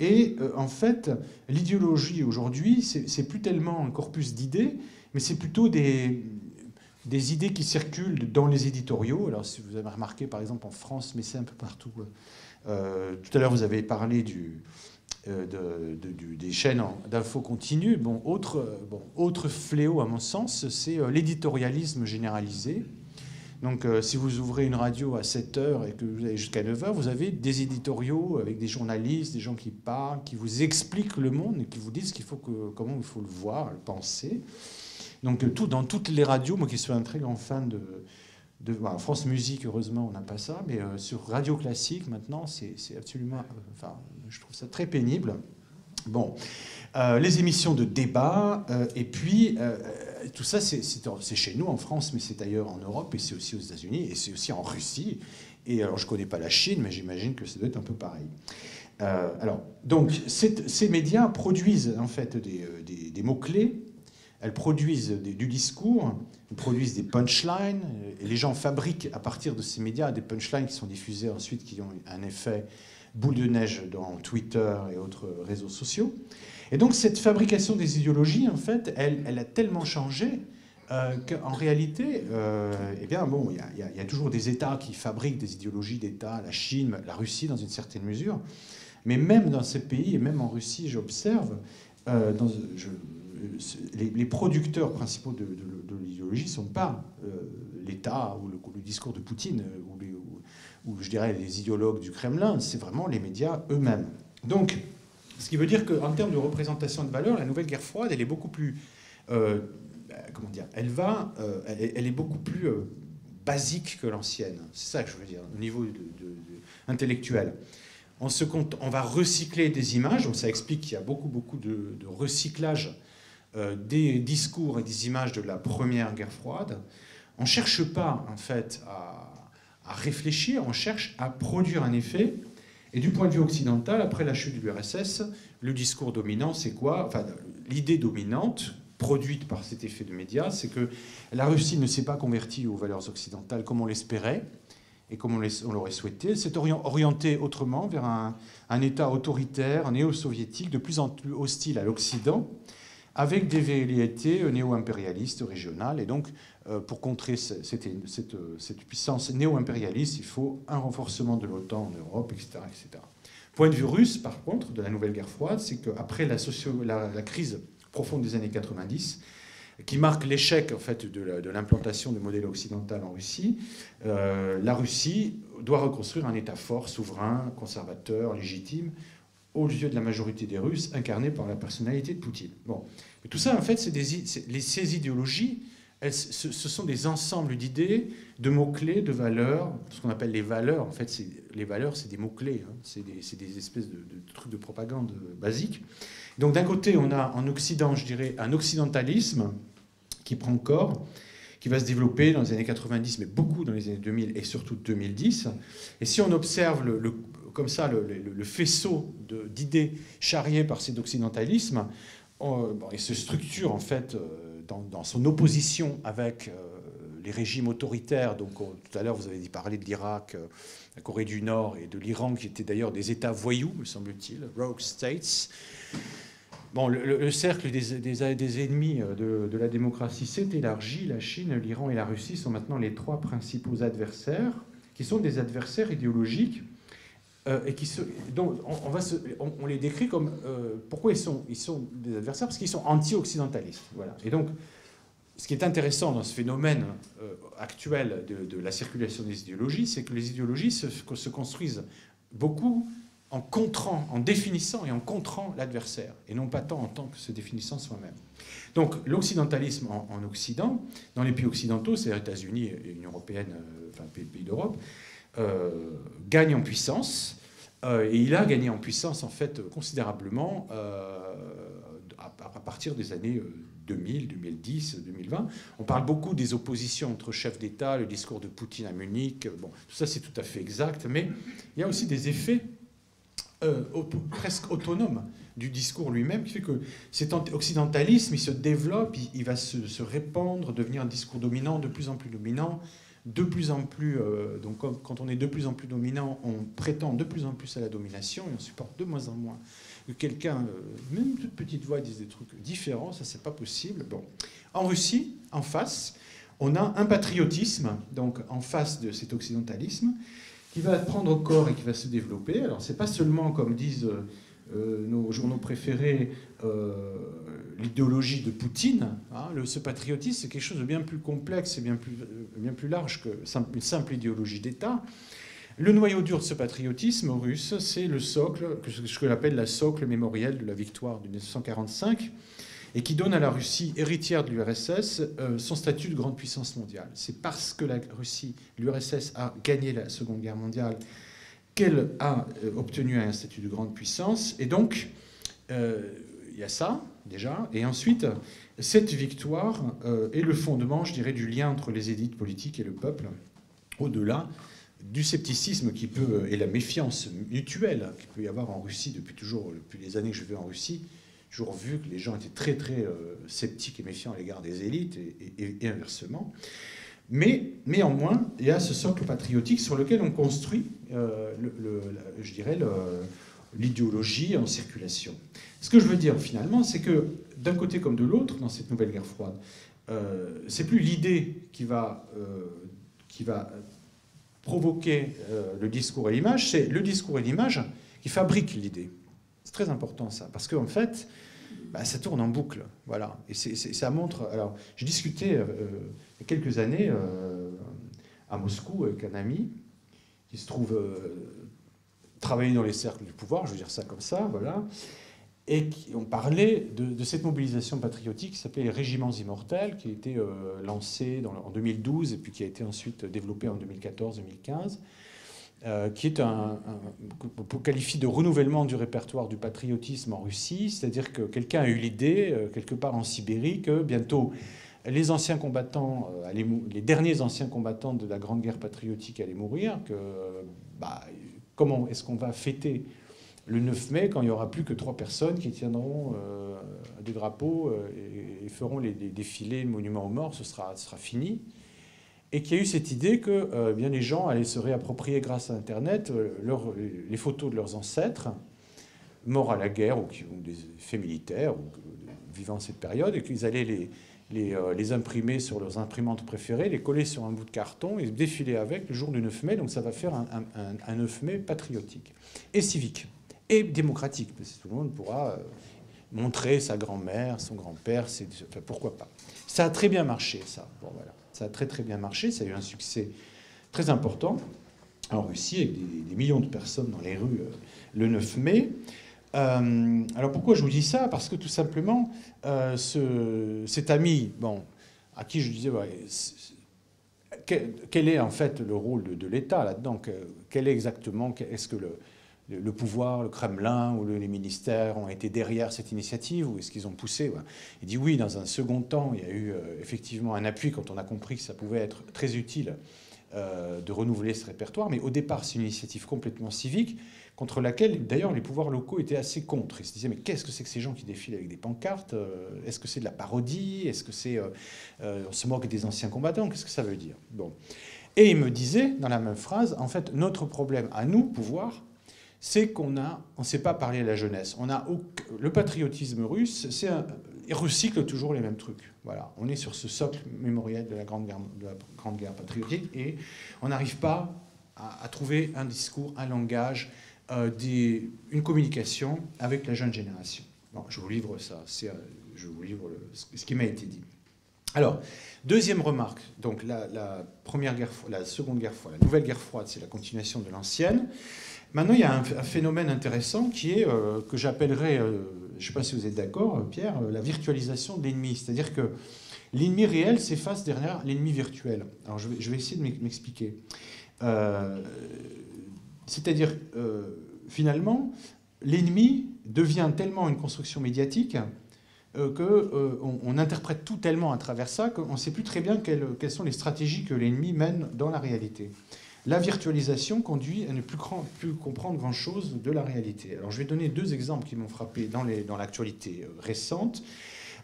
Speaker 2: Et euh, en fait, l'idéologie aujourd'hui, c'est plus tellement un corpus d'idées, mais c'est plutôt des, des idées qui circulent dans les éditoriaux. Alors, si vous avez remarqué, par exemple, en France, mais c'est un peu partout. Euh, tout à l'heure, vous avez parlé de, des chaînes d'infos continues. Bon, autre fléau, à mon sens, c'est l'éditorialisme généralisé. Donc, si vous ouvrez une radio à 7 h et que vous allez jusqu'à 9 h vous avez des éditoriaux avec des journalistes, des gens qui parlent, qui vous expliquent le monde et qui vous disent qu'il faut que, comment il faut le voir, le penser. Donc, tout, dans toutes les radios, moi qui suis un très grand fan de, de France Musique, heureusement, on n'a pas ça, mais euh, sur Radio Classique, maintenant, c'est absolument. Euh, enfin, je trouve ça très pénible. Bon, euh, les émissions de débat, et puis tout ça, c'est chez nous en France, mais c'est ailleurs en Europe, et c'est aussi aux États-Unis, et c'est aussi en Russie. Et alors, je ne connais pas la Chine, mais j'imagine que ça doit être un peu pareil. alors, donc, ces médias produisent en fait des, des mots-clés elles produisent du discours, elles produisent des punchlines, et les gens fabriquent à partir de ces médias des punchlines qui sont diffusées ensuite, qui ont un effet boule de neige dans Twitter et autres réseaux sociaux. Et donc cette fabrication des idéologies, en fait, elle, a tellement changé euh, qu'en réalité, euh, eh bien, bon, il y, a toujours des États qui fabriquent des idéologies d'État, la Chine, la Russie dans une certaine mesure, mais même dans ces pays, et même en Russie, j'observe, euh, je, les, producteurs principaux de, l'idéologie ne sont pas euh, l'État ou le, discours de Poutine euh, ou, ou, je dirais les idéologues du Kremlin, c'est vraiment les médias eux-mêmes. Donc, ce qui veut dire qu'en termes de représentation de valeur, la nouvelle guerre froide, elle est beaucoup plus... Euh, comment dire Elle va... Elle, est beaucoup plus basique que l'ancienne. C'est ça que je veux dire, au niveau intellectuel. On, se compte, on va recycler des images, ça explique qu'il y a beaucoup, beaucoup de, recyclage des discours et des images de la première guerre froide, on ne cherche pas en fait à, réfléchir, on cherche à produire un effet. Et du point de vue occidental, après la chute de l'URSS, le discours dominant, c'est quoi? Enfin, l'idée dominante produite par cet effet de médias, c'est que la Russie ne s'est pas convertie aux valeurs occidentales comme on l'espérait et comme on l'aurait souhaité. S'est orientée autrement vers un État autoritaire, néo-soviétique, de plus en plus hostile à l'Occident, avec des velléités néo-impérialistes régionales. Et donc, euh, pour contrer cette, puissance néo-impérialiste, il faut un renforcement de l'OTAN en Europe, etc., etc. Point de vue russe, par contre, de la nouvelle guerre froide, c'est qu'après la, la, crise profonde des années 90, qui marque l'échec en fait de l'implantation du modèle occidental en Russie, euh, la Russie doit reconstruire un État fort, souverain, conservateur, légitime, aux yeux de la majorité des Russes, incarnée par la personnalité de Poutine. Bon. tout ça, en fait, c'est ces idéologies, ce, sont des ensembles d'idées, de mots-clés, de valeurs, ce qu'on appelle les valeurs. En fait, les valeurs, c'est des mots-clés, hein. c'est des, espèces de, trucs de propagande basiques. Donc d'un côté, on a en Occident, je dirais, un occidentalisme qui prend corps, qui va se développer dans les années 90, mais beaucoup dans les années 2000 et surtout 2010. Et si on observe le, comme ça le, faisceau d'idées charriées par cet occidentalisme et se structure en fait euh, dans, son opposition avec euh, les régimes autoritaires. Donc tout à l'heure vous avez parler de l'Irak, euh, la Corée du Nord et de l'Iran qui étaient d'ailleurs des États voyous, me semble-t-il, rogue states. Bon, le, cercle des, ennemis de, de, la démocratie s'est élargi. La Chine, l'Iran et la Russie sont maintenant les trois principaux adversaires, qui sont des adversaires idéologiques euh, et qui se, donc on, va se, on, les décrit comme euh, pourquoi ils sont, ils sont des adversaires parce qu'ils sont anti-occidentalistes. Voilà. Et donc, ce qui est intéressant dans ce phénomène euh, actuel de, la circulation des idéologies, c'est que les idéologies se, se, construisent beaucoup en contrant, en définissant et en contrant l'adversaire, et non pas tant en tant que se définissant soi-même. Donc l'occidentalisme en, Occident, dans les pays occidentaux, c'est les États-Unis et l'Union européenne, enfin pays d'Europe, gagne en puissance. Euh, et il a gagné en puissance, en fait, considérablement euh, à, partir des années 2000, 2010, 2020. On parle beaucoup des oppositions entre chefs d'État, le discours de Poutine à Munich. Bon, tout ça, c'est tout à fait exact. Mais il y a aussi des effets presque autonomes du discours lui-même, qui fait que cet occidentalisme, il se développe, il, va se, répandre, devenir un discours dominant, de plus en plus dominant, de plus en plus, euh, donc quand on est de plus en plus dominant, on prétend de plus en plus à la domination et on supporte de moins en moins que quelqu'un, euh, même toute petite voix, dise des trucs différents, ça c'est pas possible. Bon, en Russie, en face, on a un patriotisme, donc en face de cet occidentalisme, qui va prendre corps et qui va se développer. Alors c'est pas seulement comme disent nos journaux préférés l'idéologie de Poutine. Hein, le, ce patriotisme, c'est quelque chose de bien plus complexe et bien plus, bien plus large qu'une simple idéologie d'État. Le noyau dur de ce patriotisme russe, c'est le socle, ce que j'appelle la socle mémorielle de la victoire de 1945, et qui donne à la Russie, héritière de l'URSS, euh, son statut de grande puissance mondiale. C'est parce que la Russie, l'URSS, a gagné la Seconde Guerre mondiale qu'elle a euh, obtenu un statut de grande puissance. Et donc, euh, il y a ça, déjà. Et ensuite, cette victoire est le fondement, je dirais, du lien entre les élites politiques et le peuple, au-delà du scepticisme qui peut, et la méfiance mutuelle qu'il peut y avoir en Russie depuis toujours, depuis les années que je vais en Russie, toujours vu que les gens étaient très très euh, sceptiques et méfiants à l'égard des élites et, inversement. Mais néanmoins, il y a ce socle patriotique sur lequel on construit, euh, je dirais, l'idéologie en circulation. Ce que je veux dire finalement, c'est que d'un côté comme de l'autre, dans cette nouvelle guerre froide, euh, c'est plus l'idée qui va, qui va provoquer euh, le discours et l'image, c'est le discours et l'image qui fabriquent l'idée. C'est très important ça, parce qu'en fait, bah, ça tourne en boucle. Voilà. Et ça montre. Alors, j'ai discuté euh, quelques années euh, à Moscou avec un ami qui se trouve travailler dans les cercles du pouvoir, je veux dire ça comme ça, voilà et qui ont parlé de, cette mobilisation patriotique qui s'appelait les Régiments Immortels, qui a été euh, lancée en 2012 et puis qui a été ensuite développée en 2014-2015, euh, qui est un, un, qualifier de renouvellement du répertoire du patriotisme en Russie, c'est-à-dire que quelqu'un a eu l'idée, euh, quelque part en Sibérie, que bientôt les anciens combattants, les derniers anciens combattants de la Grande Guerre patriotique allaient mourir, que bah, comment est-ce qu'on va fêter le 9 mai, quand il n'y aura plus que trois personnes qui tiendront euh, des drapeaux euh, et, feront les, défilés, le monument aux morts, ce sera, fini. Et qu'il y a eu cette idée que euh, bien les gens allaient se réapproprier grâce à Internet les photos de leurs ancêtres morts à la guerre ou, qui, ont des faits militaires ou vivant cette période et qu'ils allaient les, les, imprimer sur leurs imprimantes préférées, les coller sur un bout de carton et défiler avec le jour du 9 mai. Donc ça va faire un, un 9 mai patriotique et civique et démocratique, tout le monde pourra euh, montrer sa grand-mère, son grand-père, enfin, pourquoi pas. Ça a très bien marché, ça. Bon, voilà. Ça a très très bien marché, ça a eu un succès très important en Russie, avec des, millions de personnes dans les rues euh, le 9 mai. Euh, alors pourquoi je vous dis ça? Parce que tout simplement, ce, cet ami, bon, à qui je disais, quel, est en fait le rôle de, l'État là-dedans? Quel est exactement, est-ce que le, pouvoir, le Kremlin ou les ministères ont été derrière cette initiative ou est-ce qu'ils ont poussé? Il dit oui, dans un second temps, il y a eu euh, effectivement un appui quand on a compris que ça pouvait être très utile euh, de renouveler ce répertoire, mais au départ, c'est une initiative complètement civique contre laquelle d'ailleurs les pouvoirs locaux étaient assez contre. Ils se disaient mais qu'est-ce que c'est que ces gens qui défilent avec des pancartes euh, Est-ce que c'est de la parodie Est-ce que c'est on se moque des anciens combattants Qu'est-ce que ça veut dire? Bon. Et il me disait dans la même phrase, en fait, notre problème à nous, pouvoir, c'est qu'on a, on ne sait pas parler à la jeunesse. On a le patriotisme russe, c'est il recycle toujours les mêmes trucs. Voilà, on est sur ce socle mémoriel de la grande guerre patriotique et on n'arrive pas à, trouver un discours, un langage, euh, une communication avec la jeune génération. Bon, je vous livre ça, euh, je vous livre ce qui m'a été dit. Alors, deuxième remarque, donc la, première guerre, la seconde guerre froide, la nouvelle guerre froide, c'est la continuation de l'ancienne. Maintenant, il y a un, phénomène intéressant qui est, euh, que j'appellerais, je ne sais pas si vous êtes d'accord, Pierre, la virtualisation de l'ennemi. C'est-à-dire que l'ennemi réel s'efface derrière l'ennemi virtuel. Alors, je vais, je vais essayer de m'expliquer. C'est-à-dire, finalement, l'ennemi devient tellement une construction médiatique qu'on on interprète tout tellement à travers ça qu'on ne sait plus très bien quelles, sont les stratégies que l'ennemi mène dans la réalité la virtualisation conduit à ne plus, comprendre grand-chose de la réalité. Alors je vais donner deux exemples qui m'ont frappé dans l'actualité euh, récente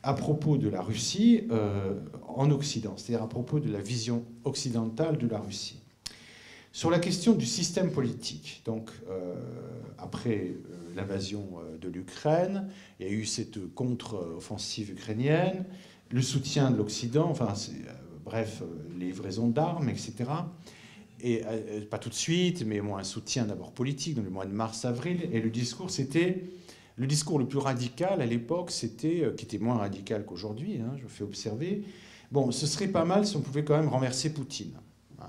Speaker 2: à propos de la Russie euh, en Occident, c'est-à-dire à propos de la vision occidentale de la Russie. Sur la question du système politique, donc euh, après l'invasion de l'Ukraine, il y a eu cette contre-offensive ukrainienne, le soutien de l'Occident, enfin bref, les livraisons d'armes, etc et euh, pas tout de suite, mais moi un soutien d'abord politique dans le mois de mars-avril. Et le discours, c'était le discours le plus radical à l'époque, c'était, qui était moins radical qu'aujourd'hui, hein, je fais observer, bon, ce serait pas mal si on pouvait quand même renverser Poutine.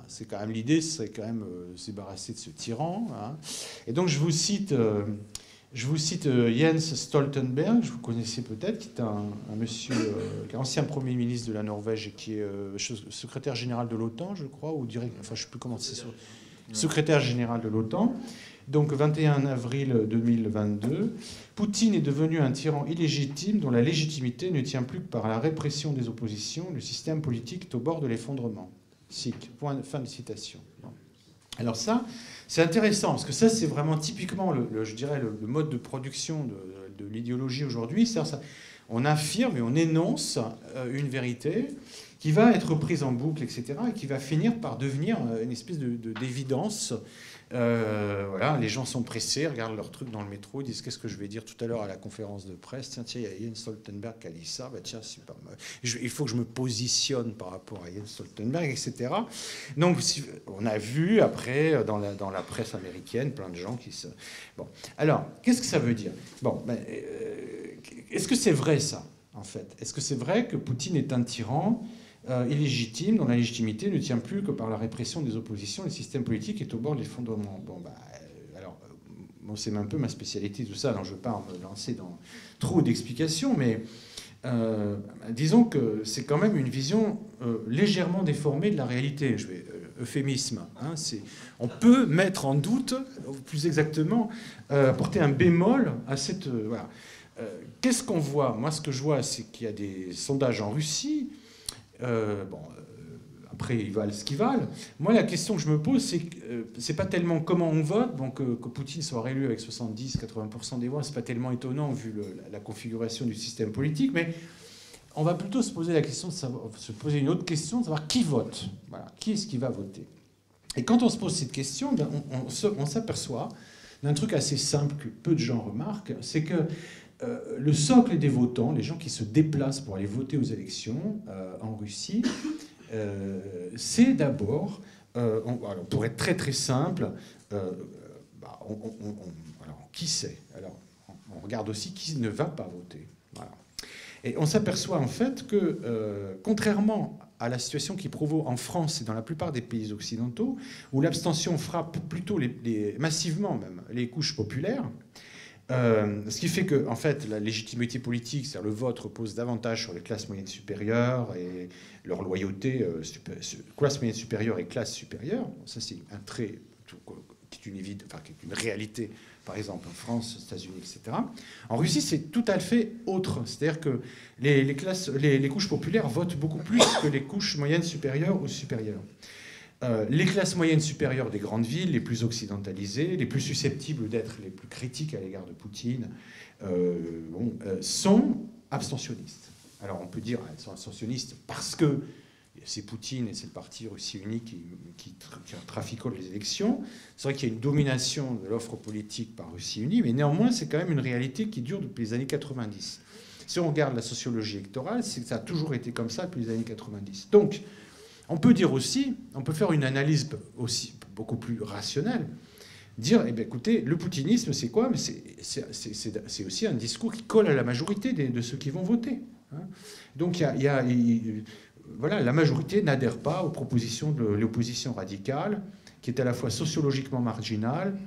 Speaker 2: C'est quand même l'idée, c'est quand même se débarrasser de ce tyran. Hein. Et donc je vous cite je vous cite euh, Jens Stoltenberg, je vous connaissez peut-être, qui est un, monsieur, euh, ancien Premier ministre de la Norvège et qui est euh, secrétaire général de l'OTAN, je crois, ou direct, enfin je ne sais plus comment c'est, secrétaire général de l'OTAN. Donc 21 avril 2022, Poutine est devenu un tyran illégitime dont la légitimité ne tient plus que par la répression des oppositions. Le système politique est au bord de l'effondrement. Fin de citation. Alors ça, c'est intéressant, parce que ça, c'est vraiment typiquement, le, je dirais, le, mode de production de, l'idéologie aujourd'hui. On affirme et on énonce euh, une vérité qui va être prise en boucle, etc., et qui va finir par devenir euh, une espèce d'évidence euh, voilà, les gens sont pressés, regardent leur truc dans le métro, disent qu'est-ce que je vais dire tout à l'heure à la conférence de presse? Tiens, tiens, il y a Jens Stoltenberg qui a dit ça. Bah, tiens, il faut que je me positionne par rapport à Jens Stoltenberg, etc. Donc, on a vu après dans la, dans la presse américaine plein de gens qui se. Bon, alors, qu'est-ce que ça veut dire? Bon, ben, euh, est-ce que c'est vrai ça, en fait? Est-ce que c'est vrai que Poutine est un tyran? Euh, illégitime, dont la légitimité ne tient plus que par la répression des oppositions. Le système politique est au bord de l'effondrement. Bon, bah, euh, alors, bon, c'est un peu ma spécialité, tout ça, alors je ne veux pas me lancer dans trop d'explications, mais euh, disons que c'est quand même une vision légèrement déformée de la réalité. Je vais, euphémisme. Hein, on peut mettre en doute, plus exactement, apporter un bémol à cette. voilà. Qu'est-ce qu'on voit? Moi, ce que je vois, c'est qu'il y a des sondages en Russie euh, bon, euh, après, ils valent ce qu'ils valent. Moi, la question que je me pose, c'est euh, pas tellement comment on vote. Donc, que Poutine soit réélu avec 70-80% des voix, c'est pas tellement étonnant vu la, configuration du système politique. Mais on va plutôt se poser la question se poser une autre question, de savoir qui vote. Voilà, qui est-ce qui va voter? Et quand on se pose cette question, ben, on s'aperçoit d'un truc assez simple que peu de gens remarquent, c'est que euh, le socle des votants, les gens qui se déplacent pour aller voter aux élections euh, en Russie, euh, c'est d'abord, pour être très très simple, bah, qui c'est Alors, on regarde aussi qui ne va pas voter. Et on s'aperçoit en fait que, contrairement à la situation qui provoque en France et dans la plupart des pays occidentaux, où l'abstention frappe plutôt massivement même les couches populaires, euh, ce qui fait que, en fait, la légitimité politique, c'est-à-dire le vote, repose davantage sur les classes moyennes supérieures et leur loyauté, euh, classe moyenne supérieure et classe supérieure. Ça, c'est un trait qui est une, réalité, par exemple, en France, aux États-Unis, etc. En Russie, c'est tout à fait autre. C'est-à-dire que les, classes, les couches populaires votent beaucoup plus que les couches moyennes supérieures ou supérieures. Euh, les classes moyennes supérieures des grandes villes, les plus occidentalisées, les plus susceptibles d'être les plus critiques à l'égard de Poutine, euh, euh, sont abstentionnistes. Alors on peut dire qu'elles sont abstentionnistes parce que c'est Poutine et c'est le parti Russie unique qui, qui, les élections. C'est vrai qu'il y a une domination de l'offre politique par Russie unie, mais néanmoins c'est quand même une réalité qui dure depuis les années 90. Si on regarde la sociologie électorale, c'est que ça a toujours été comme ça depuis les années 90. Donc, on peut dire aussi, on peut faire une analyse aussi beaucoup plus rationnelle, dire, eh bien, écoutez, le poutinisme, c'est quoi? Mais c'est aussi un discours qui colle à la majorité de ceux qui vont voter. Hein. Donc, il y a, voilà, la majorité n'adhère pas aux propositions de l'opposition radicale, qui est à la fois sociologiquement marginale,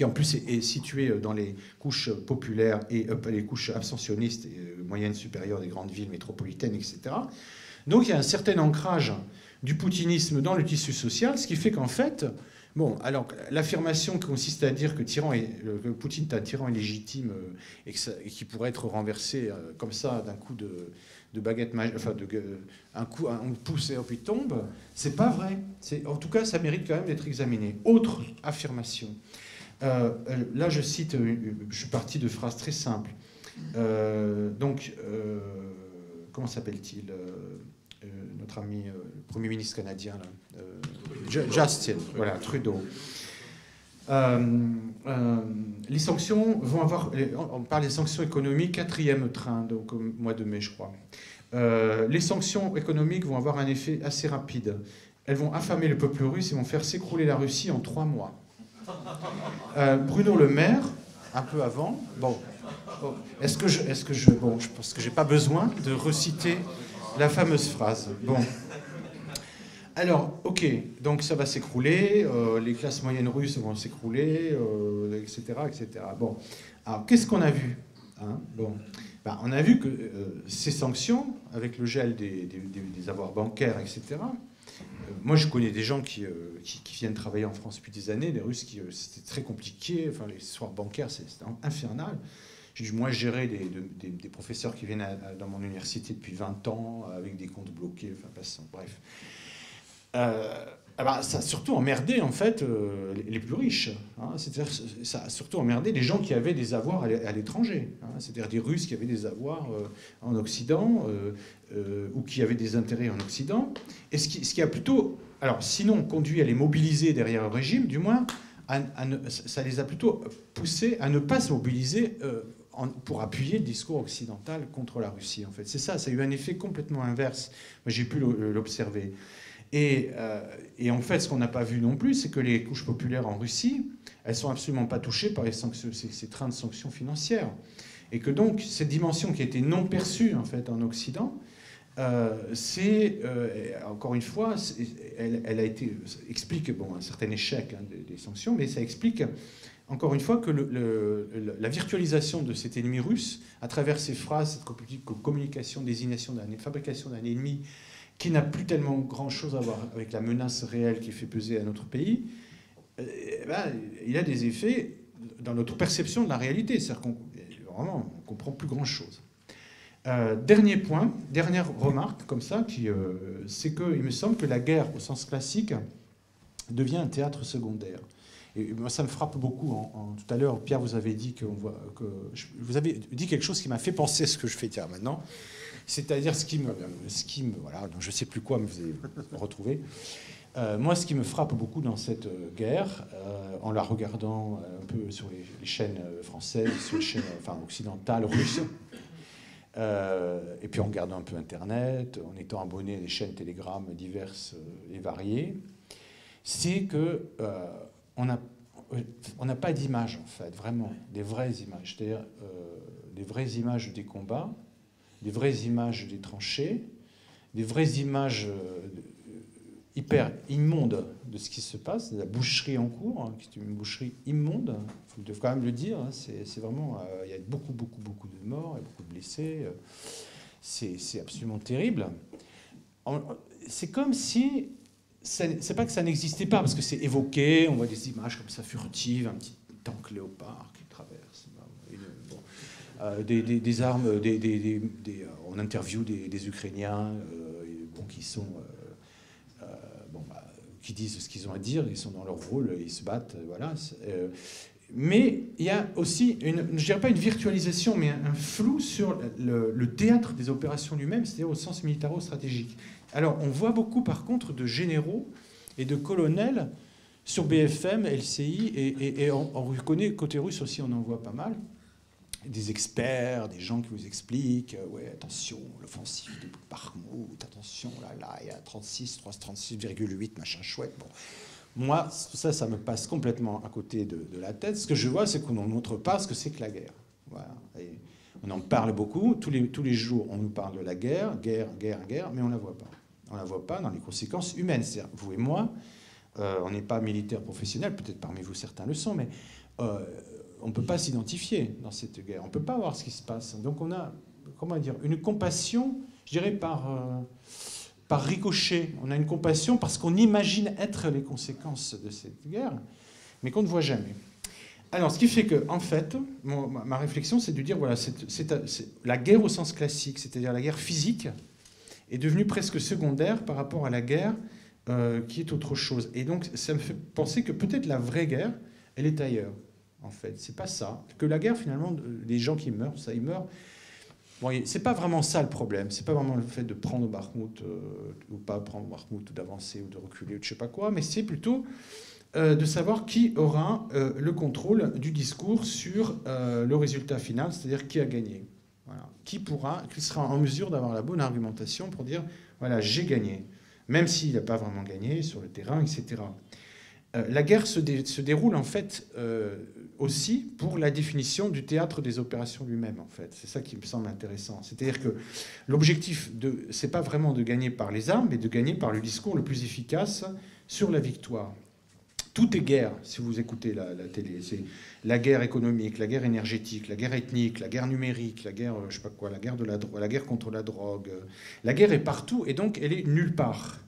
Speaker 2: qui en plus est, située dans les couches populaires et euh, les couches abstentionnistes euh, moyennes supérieures des grandes villes métropolitaines, etc. Donc il y a un certain ancrage du poutinisme dans le tissu social, ce qui fait qu'en fait, bon, alors l'affirmation qui consiste à dire que, tyran est, Poutine est un tyran illégitime euh, et, qui pourrait être renversé euh, comme ça d'un coup de, baguette magique, enfin de, un coup, un pouce et hop il tombe, c'est pas vrai. En tout cas, ça mérite quand même d'être examiné. Autre affirmation. Euh, là, je cite, je suis parti de phrases très simples. donc, comment s'appelle-t-il notre ami euh, le Premier ministre canadien, euh, Justin, voilà, Trudeau. Euh, les sanctions vont avoir, on parle des sanctions économiques, quatrième train, donc au mois de mai, je crois. les sanctions économiques vont avoir un effet assez rapide. Elles vont affamer le peuple russe et vont faire s'écrouler la Russie en trois mois. Bruno Le Maire, un peu avant, bon, Est-ce que je, est-ce que je, bon, je pense que j'ai pas besoin de reciter la fameuse phrase. Bon. Alors, ok, donc ça va s'écrouler, euh, les classes moyennes russes vont s'écrouler, euh, etc., etc. Bon, alors qu'est-ce qu'on a vu hein Bon, ben, on a vu que euh, ces sanctions, avec le gel des, avoirs bancaires, etc. moi, je connais des gens qui, qui, viennent travailler en France depuis des années, des Russes qui c'était très compliqué. Enfin, les soirs bancaires, c'était infernal. Moi, je gérais des, des, professeurs qui viennent dans mon université depuis 20 ans, avec des comptes bloqués, enfin, bref. Euh, bah, ça a surtout emmerdé en fait euh, les plus riches. Hein. C'est-à-dire ça a surtout emmerdé les gens qui avaient des avoirs à l'étranger. Hein. C'est-à-dire des Russes qui avaient des avoirs euh, en Occident ou qui avaient des intérêts en Occident. Et ce qui, a plutôt, alors sinon conduit à les mobiliser derrière le régime, du moins, ça les a plutôt poussés à ne pas se mobiliser pour appuyer le discours occidental contre la Russie. En fait, c'est ça. Ça a eu un effet complètement inverse. J'ai pu l'observer. Euh, et, en fait, ce qu'on n'a pas vu non plus, c'est que les couches populaires en Russie, elles sont absolument pas touchées par ces, trains de sanctions financières. Et que donc, cette dimension qui était non perçue en fait en Occident, euh, c'est euh, encore une fois, elle, a été explique bon un certain échec hein, des, sanctions, mais ça explique encore une fois que la virtualisation de cet ennemi russe, à travers ces phrases, cette communication, désignation d'un fabrication d'un ennemi qui n'a plus tellement grand-chose à voir avec la menace réelle qui fait peser à notre pays, euh, eh ben, il a des effets dans notre perception de la réalité. C'est-à-dire qu'on vraiment, on comprend plus grand-chose. Euh, dernier point, dernière remarque comme ça, euh, c'est qu'il me semble que la guerre, au sens classique, devient un théâtre secondaire. Et moi, ça me frappe beaucoup. Tout à l'heure, Pierre, vous avez dit que vous avez dit quelque chose qui m'a fait penser à ce que je fais dire maintenant. C'est-à-dire ce qui me, ce qui me, voilà, je ne sais plus quoi, mais vous allez retrouver. Euh, moi, ce qui me frappe beaucoup dans cette euh, guerre, euh, en la regardant un peu sur les, chaînes françaises, sur les chaînes enfin, occidentales, russes, et puis en regardant un peu Internet, en étant abonné à des chaînes Telegram diverses et variées, c'est que on n'a n'a pas d'images, en fait, vraiment, des vraies images, c'est-à-dire des vraies images des combats, des vraies images des tranchées, des vraies images euh, hyper immondes de ce qui se passe, de la boucherie en cours, hein, qui est une boucherie immonde, il faut quand même le dire, hein, c'est vraiment, euh, il y a beaucoup, beaucoup, beaucoup de morts et beaucoup de blessés, euh, c'est absolument terrible. C'est comme si, c'est pas que ça n'existait pas, parce que c'est évoqué, on voit des images comme ça furtives, un petit tank léopard qui traverse, euh, des, armes, des, euh, on interview des, Ukrainiens euh, qui sont bah, qui disent ce qu'ils ont à dire, ils sont dans leur rôle, ils se battent, voilà. mais il y a aussi, je dirais pas une virtualisation, mais un, flou sur le, théâtre des opérations lui-même, c'est-à-dire au sens militaro-stratégique. Alors, on voit beaucoup, par contre, de généraux et de colonels sur BFM, LCI, et, et on, on, reconnaît côté russe aussi, on en voit pas mal des experts, des gens qui vous expliquent, euh, ouais, attention, l'offensive de Bakhmut, attention, là, là, il y a 36, 336,8, machin chouette. Bon. Moi, ça, ça me passe complètement à côté de, la tête. Ce que je vois, c'est qu'on ne montre pas ce que c'est que la guerre. Voilà. on en parle beaucoup. Tous les, tous les jours, on nous parle de la guerre, guerre, guerre, guerre, mais on ne la voit pas. On ne la voit pas dans les conséquences humaines. C'est-à-dire, vous et moi, euh, on n'est pas militaires professionnels, peut-être parmi vous certains le sont, mais euh, on ne peut pas s'identifier dans cette guerre. On ne peut pas voir ce qui se passe. Donc on a, comment dire, une compassion, je dirais par, euh, par ricochet. On a une compassion parce qu'on imagine être les conséquences de cette guerre, mais qu'on ne voit jamais. Alors, ce qui fait que, en fait, ma réflexion, c'est de dire, voilà, la guerre au sens classique, c'est-à-dire la guerre physique, est devenue presque secondaire par rapport à la guerre euh, qui est autre chose. Et donc, ça me fait penser que peut-être la vraie guerre, elle est ailleurs en fait. C'est pas ça. Que la guerre, finalement, les gens qui meurent, ça, ils meurent. Bon, c'est pas vraiment ça le problème. C'est pas vraiment le fait de prendre Bakhmut euh, ou pas prendre Bakhmut ou d'avancer ou de reculer ou de je sais pas quoi, mais c'est plutôt euh, de savoir qui aura euh, le contrôle du discours sur le résultat final, c'est-à-dire qui a gagné. Qui pourra, qui sera en mesure d'avoir la bonne argumentation pour dire voilà, j'ai gagné, même s'il n'a pas vraiment gagné sur le terrain, etc. Euh, la guerre se, déroule en fait euh, aussi pour la définition du théâtre des opérations lui-même. En fait, c'est ça qui me semble intéressant. C'est-à-dire que l'objectif, c'est pas vraiment de gagner par les armes, mais de gagner par le discours le plus efficace sur la victoire. Tout est guerre, si vous écoutez la, télé. C'est la guerre économique, la guerre énergétique, la guerre ethnique, la guerre numérique, la guerre, je sais pas quoi, de la guerre contre la drogue. La guerre est partout et donc elle est nulle part.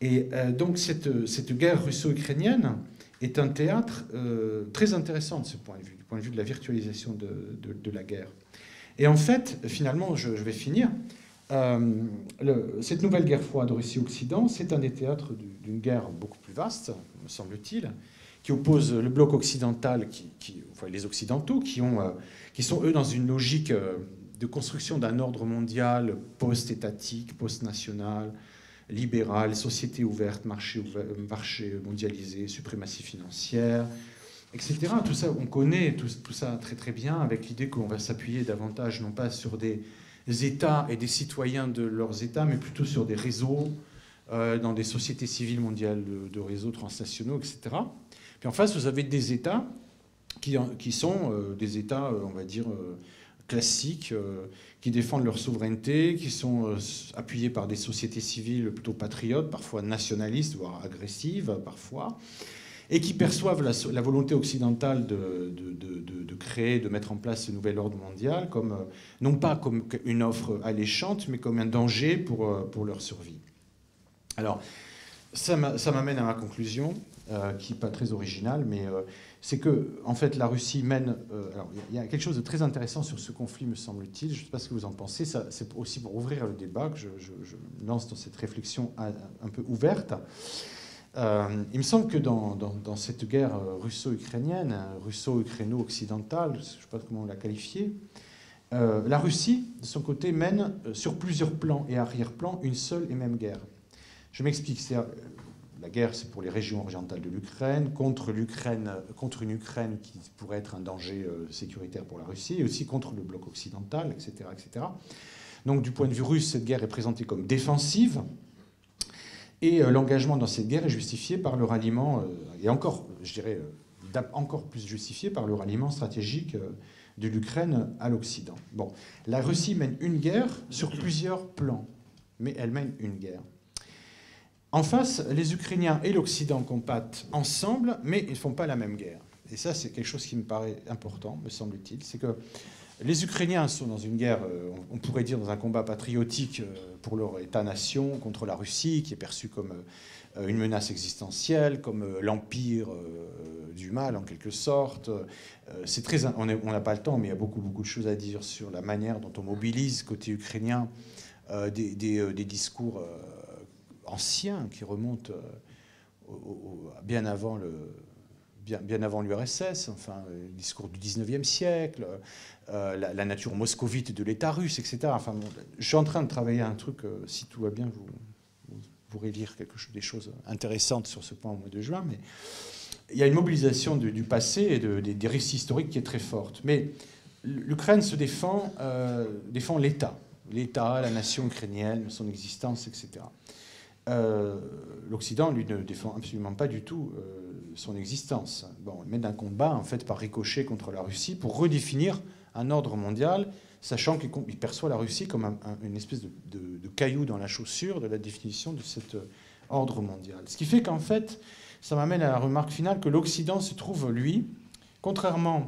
Speaker 2: Et euh, donc cette, cette guerre russo-ukrainienne est un théâtre euh, très intéressant de ce point de vue, du point de vue de la virtualisation de, la guerre. Et en fait, finalement, je, vais finir, euh, cette nouvelle guerre froide Russie-Occident, c'est un des théâtres d'une guerre beaucoup plus vaste, me semble-t-il, qui oppose le bloc occidental, qui, enfin, les Occidentaux, qui, qui sont eux dans une logique de construction d'un ordre mondial post-étatique, post-national, libérale, société ouverte, marché, mondialisé, suprématie financière, etc. Tout ça, on connaît tout, ça très très bien avec l'idée qu'on va s'appuyer davantage non pas sur des États et des citoyens de leurs États, mais plutôt sur des réseaux, euh, dans des sociétés civiles mondiales de, réseaux transnationaux, etc. Puis en face, vous avez des États qui, qui sont euh, des États, euh, on va dire, classiques, qui défendent leur souveraineté, qui sont euh, appuyés par des sociétés civiles plutôt patriotes, parfois nationalistes, voire agressives parfois, et qui perçoivent la, volonté occidentale de, créer, de mettre en place ce nouvel ordre mondial, comme, euh, non pas comme une offre alléchante, mais comme un danger euh, pour leur survie. Alors, ça m'amène à ma conclusion, qui n'est pas très originale, mais c'est que, en fait, la Russie mène. Euh, alors, il y a quelque chose de très intéressant sur ce conflit, me semble-t-il. Je ne sais pas ce que vous en pensez. C'est aussi pour ouvrir le débat que je, lance dans cette réflexion un, peu ouverte. Euh, il me semble que dans, cette guerre euh, russo-ukrainienne, russo-ukraino-occidentale, je ne sais pas comment la qualifier, la Russie, de son côté, mène sur plusieurs plans et arrière-plans une seule et même guerre. Je m'explique. La guerre, c'est pour les régions orientales de l'Ukraine, contre, contre une Ukraine qui pourrait être un danger euh, sécuritaire pour la Russie, et aussi contre le bloc occidental, etc., etc. Donc, du point de vue russe, cette guerre est présentée comme défensive, et euh, l'engagement dans cette guerre est justifié par le ralliement, euh, et encore, je dirais, encore plus justifié par le ralliement stratégique de l'Ukraine à l'Occident. Bon, la Russie mène une guerre sur plusieurs plans, mais elle mène une guerre. En face, les Ukrainiens et l'Occident combattent ensemble, mais ils ne font pas la même guerre. Et ça, c'est quelque chose qui me paraît important, me semble-t-il. C'est que les Ukrainiens sont dans une guerre, euh, on pourrait dire dans un combat patriotique euh, pour leur État-nation contre la Russie, qui est perçue comme euh, une menace existentielle, comme l'empire du mal en quelque sorte. C'est très, on n'a pas le temps, mais il y a beaucoup beaucoup de choses à dire sur la manière dont on mobilise côté ukrainien des, des discours ancien qui remonte euh, bien avant le, bien, avant l'URSS, enfin, le discours du 19e siècle, euh, la, nature moscovite de l'État russe, etc. Enfin, je suis en train de travailler un truc, euh, si tout va bien, vous, pourrez lire quelque chose, des choses intéressantes sur ce point au mois de juin, mais il y a une mobilisation du, passé et de, des, récits historiques qui est très forte. Mais l'Ukraine se défend, défend l'État, l'État, la nation ukrainienne, son existence, etc. Euh, l'Occident, lui, ne défend absolument pas du tout euh, son existence. Bon, il mène un combat, en fait, par ricochet contre la Russie pour redéfinir un ordre mondial, sachant qu'il perçoit la Russie comme une espèce de, caillou dans la chaussure de la définition de cet euh, ordre mondial. Ce qui fait qu'en fait, ça m'amène à la remarque finale que l'Occident se trouve, lui, contrairement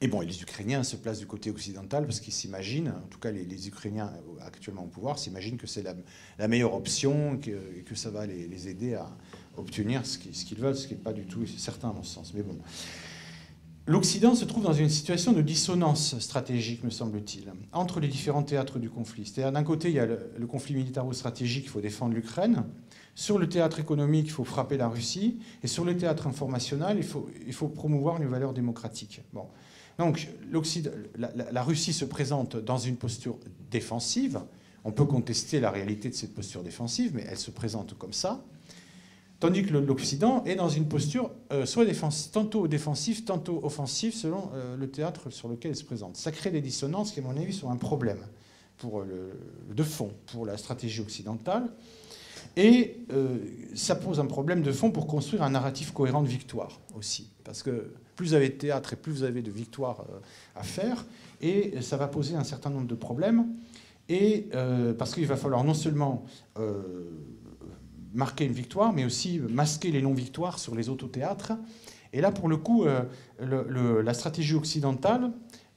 Speaker 2: et bon, les Ukrainiens se placent du côté occidental parce qu'ils s'imaginent, en tout cas les, Ukrainiens actuellement au pouvoir, s'imaginent que c'est la, meilleure option et que, ça va les, aider à obtenir ce qu'ils veulent, ce qui n'est pas du tout certain à mon sens. Mais bon. L'Occident se trouve dans une situation de dissonance stratégique, me semble-t-il, entre les différents théâtres du conflit. C'est-à-dire, d'un côté, il y a le, le conflit militaro-stratégique, il faut défendre l'Ukraine. Sur le théâtre économique, il faut frapper la Russie. Et sur le théâtre informationnel, il faut, il faut promouvoir les valeurs démocratiques. Bon. Donc la, Russie se présente dans une posture défensive. On peut contester la réalité de cette posture défensive, mais elle se présente comme ça. Tandis que l'Occident est dans une posture euh, soit tantôt défensive, tantôt offensive, selon euh, le théâtre sur lequel elle se présente. Ça crée des dissonances qui, à mon avis, sont un problème le, de fond pour la stratégie occidentale. Et euh, ça pose un problème de fond pour construire un narratif cohérent de victoire aussi. Parce que plus vous avez de théâtre et plus vous avez de victoires euh, à faire, et ça va poser un certain nombre de problèmes. Et euh, parce qu'il va falloir non seulement marquer une victoire, mais aussi masquer les non-victoires sur les autothéâtres. Et là, pour le coup, la stratégie occidentale,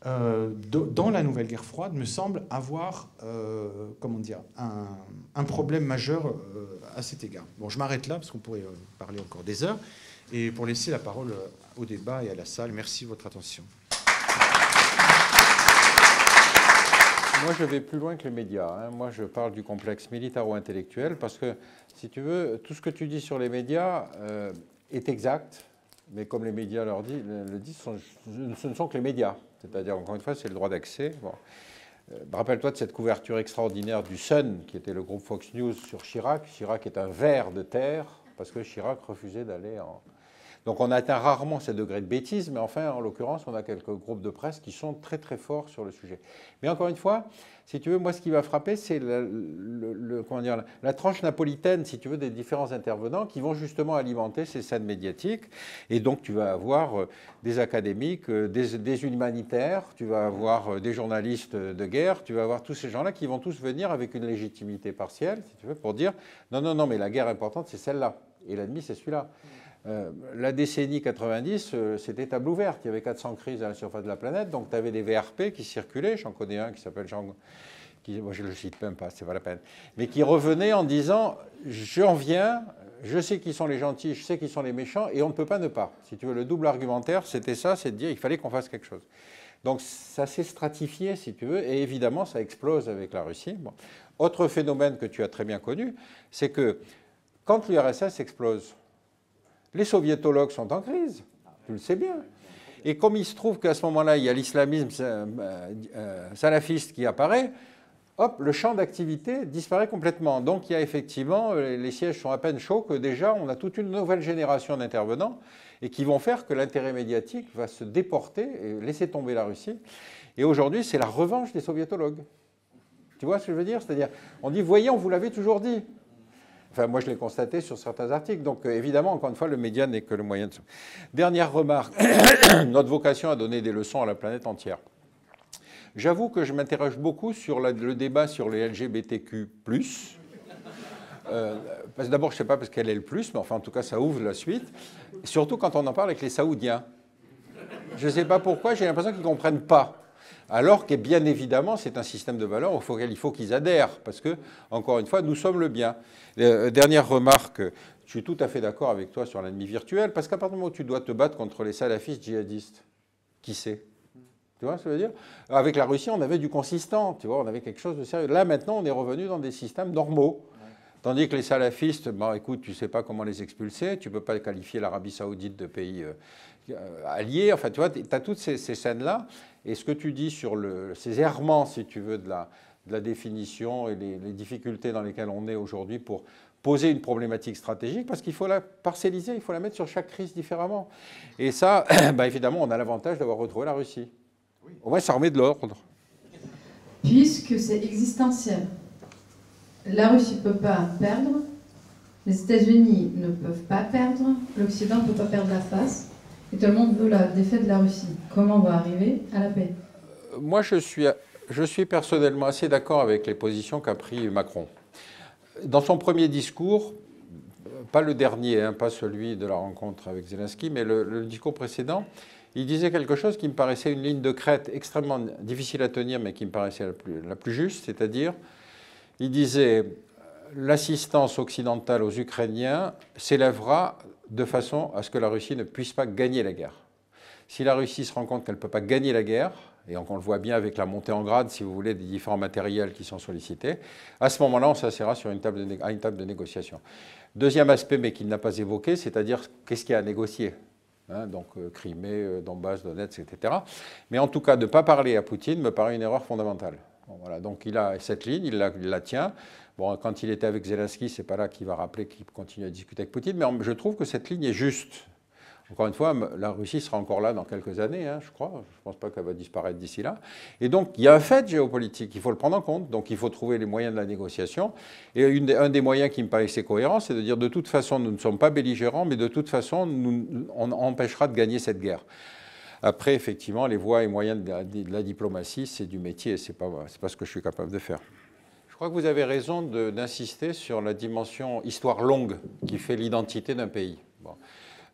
Speaker 2: euh, dans la nouvelle guerre froide me semble avoir euh, comment dire, un, problème majeur euh, à cet égard. Bon, je m'arrête là parce qu'on pourrait parler encore des heures. Et pour laisser la parole au débat et à la salle, merci de votre attention.
Speaker 1: Moi, je vais plus loin que les médias. Hein. Moi, je parle du complexe militaro-intellectuel parce que, si tu veux, tout ce que tu dis sur les médias est exact, mais comme les médias leur le disent, ce ne sont que les médias. C'est-à-dire, encore une fois, c'est le droit d'accès. Euh, rappelle-toi de cette couverture extraordinaire du Sun, qui était le groupe Fox News sur Chirac. Chirac est un ver de terre, parce que Chirac refusait d'aller en, donc on atteint rarement ces degrés de bêtise, mais enfin, en l'occurrence, on a quelques groupes de presse qui sont très très forts sur le sujet. Mais encore une fois, si tu veux, moi ce qui va frapper, c'est le, la tranche napolitaine, si tu veux, des différents intervenants qui vont justement alimenter ces scènes médiatiques. Et donc tu vas avoir euh, des académiques, euh, des, des humanitaires, tu vas avoir euh, des journalistes de guerre, tu vas avoir tous ces gens-là qui vont tous venir avec une légitimité partielle, si tu veux, pour dire non, non, non, mais la guerre importante, c'est celle-là. Et l'ennemi, c'est celui-là. Euh, la décennie 90, euh, c'était table ouverte. Il y avait 400 crises à la surface de la planète, donc tu avais des VRP qui circulaient. J'en connais un qui s'appelle Jean. Qui, moi, je ne le cite même pas, c'est pas la peine. Mais qui revenait en disant J'en viens, je sais qui sont les gentils, je sais qui sont les méchants, et on ne peut pas ne pas. Si tu veux, le double argumentaire, c'était ça c'est de dire il fallait qu'on fasse quelque chose. Donc ça s'est stratifié, si tu veux, et évidemment, ça explose avec la Russie. Autre phénomène que tu as très bien connu, c'est que quand l'URSS explose, les soviétologues sont en crise, tu le sais bien. Et comme il se trouve qu'à ce moment-là, il y a l'islamisme euh, euh, salafiste qui apparaît, hop, le champ d'activité disparaît complètement. Donc il y a effectivement, euh, les sièges sont à peine chauds que déjà on a toute une nouvelle génération d'intervenants et qui vont faire que l'intérêt médiatique va se déporter et laisser tomber la Russie. Et aujourd'hui, c'est la revanche des soviétologues. Tu vois ce que je veux dire? C'est-à-dire, on dit, voyez, on vous l'avait toujours dit. Enfin, moi, je l'ai constaté sur certains articles. Donc, euh, évidemment, encore une fois, le média n'est que le moyen de... Dernière remarque. Notre vocation à donner des leçons à la planète entière. J'avoue que je m'interroge beaucoup sur le débat sur les LGBTQ+. Euh, d'abord, je ne sais pas parce qu'elle est le plus, mais enfin, en tout cas, ça ouvre la suite. Surtout quand on en parle avec les Saoudiens. Je ne sais pas pourquoi, j'ai l'impression qu'ils ne comprennent pas. Alors que bien évidemment, c'est un système de valeurs auquel il faut qu'ils adhèrent, parce que, encore une fois, nous sommes le bien. Euh, dernière remarque, je suis tout à fait d'accord avec toi sur l'ennemi virtuel, parce qu'à partir du moment où tu dois te battre contre les salafistes djihadistes, qui sait tu vois ce que je veux dire? Avec la Russie, on avait du consistant, tu vois, on avait quelque chose de sérieux. Là, maintenant, on est revenu dans des systèmes normaux. Tandis que les salafistes, bon, écoute, tu ne sais pas comment les expulser, tu ne peux pas qualifier l'Arabie saoudite de pays euh, euh, allié. Enfin, tu vois, tu as toutes ces, scènes-là. Et ce que tu dis sur le, ces errements, si tu veux, de la, de la définition et les, difficultés dans lesquelles on est aujourd'hui pour poser une problématique stratégique, parce qu'il faut la parcelliser, il faut la mettre sur chaque crise différemment. Et ça, bah, évidemment, on a l'avantage d'avoir retrouvé la Russie. Au moins, ça remet de l'ordre.
Speaker 3: Puisque c'est existentiel, la Russie ne peut pas perdre, les États-Unis ne peuvent pas perdre, l'Occident ne peut pas perdre la face. Tout le monde veut la défaite de la Russie. Comment on va arriver à la paix?
Speaker 1: Moi, je suis, personnellement assez d'accord avec les positions qu'a pris Macron. Dans son premier discours, pas le dernier, hein, pas celui de la rencontre avec Zelensky, mais le, discours précédent, il disait quelque chose qui me paraissait une ligne de crête extrêmement difficile à tenir, mais qui me paraissait la plus juste, c'est-à-dire, il disait l'assistance occidentale aux Ukrainiens s'élèvera de façon à ce que la Russie ne puisse pas gagner la guerre. Si la Russie se rend compte qu'elle ne peut pas gagner la guerre, et on le voit bien avec la montée en grade, si vous voulez, des différents matériels qui sont sollicités, à ce moment-là, on s'assera sur une table à une table de négociation. Deuxième aspect, mais qu'il n'a pas évoqué, c'est-à-dire qu'est-ce qu'il y a à négocier hein, donc euh, Crimée, euh, Donbass, Donetsk, etc. Mais en tout cas, de ne pas parler à Poutine me paraît une erreur fondamentale. voilà, donc il a cette ligne, il la tient. Bon, quand il était avec Zelensky, c'est pas là qu'il va rappeler qu'il continue à discuter avec Poutine, mais je trouve que cette ligne est juste. Encore une fois, la Russie sera encore là dans quelques années, hein, je crois. Je ne pense pas qu'elle va disparaître d'ici là. Et donc, il y a un fait géopolitique, il faut le prendre en compte. Donc, il faut trouver les moyens de la négociation. Et un des moyens qui me paraissait cohérent, c'est de dire de toute façon, nous ne sommes pas belligérants, mais de toute façon, nous, on empêchera de gagner cette guerre. Après, effectivement, les voies et moyens de la, diplomatie, c'est du métier, ce n'est pas, pas ce que je suis capable de faire. Je crois que vous avez raison d'insister sur la dimension histoire longue qui fait l'identité d'un pays.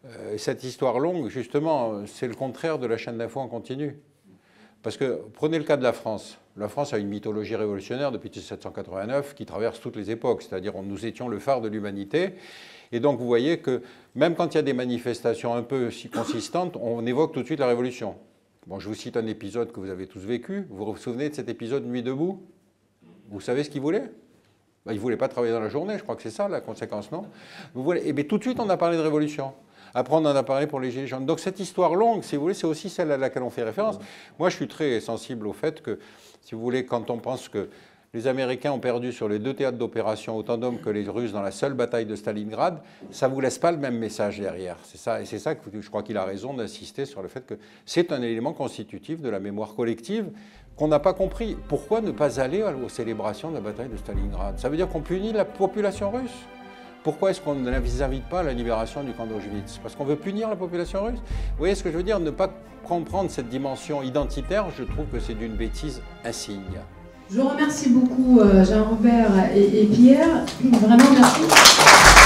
Speaker 1: Euh, cette histoire longue, justement, c'est le contraire de la chaîne d'info en continu. Parce que prenez le cas de la France. La France a une mythologie révolutionnaire depuis 1789 qui traverse toutes les époques, c'est-à-dire nous étions le phare de l'humanité. Et donc vous voyez que même quand il y a des manifestations un peu si consistantes, on évoque tout de suite la révolution. Bon, je vous cite un épisode que vous avez tous vécu. Vous vous souvenez de cet épisode Nuit debout? Vous savez ce qu'il voulait ben, Il ne voulait pas travailler dans la journée, je crois que c'est ça la conséquence, non? Vous voulez, Et eh bien, tout de suite, on a parlé de révolution. Après, on en a parlé pour les Gilets jaunes. Donc cette histoire longue, si vous voulez, c'est aussi celle à laquelle on fait référence. Moi, je suis très sensible au fait que, si vous voulez, quand on pense que les Américains ont perdu sur les deux théâtres d'opération autant d'hommes que les Russes dans la seule bataille de Stalingrad, ça ne vous laisse pas le même message derrière. C'est ça, et c'est ça que je crois qu'il a raison d'insister sur le fait que c'est un élément constitutif de la mémoire collective qu'on n'a pas compris. Pourquoi ne pas aller aux célébrations de la bataille de Stalingrad? Ça veut dire qu'on punit la population russe pourquoi est-ce qu'on ne invite pas la libération du camp d'Auschwitz? Parce qu'on veut punir la population russe? Vous voyez ce que je veux dire? Ne pas comprendre cette dimension identitaire, je trouve que c'est d'une bêtise insigne.
Speaker 3: Je vous remercie beaucoup, euh, Jean-Robert et Pierre. Vraiment merci.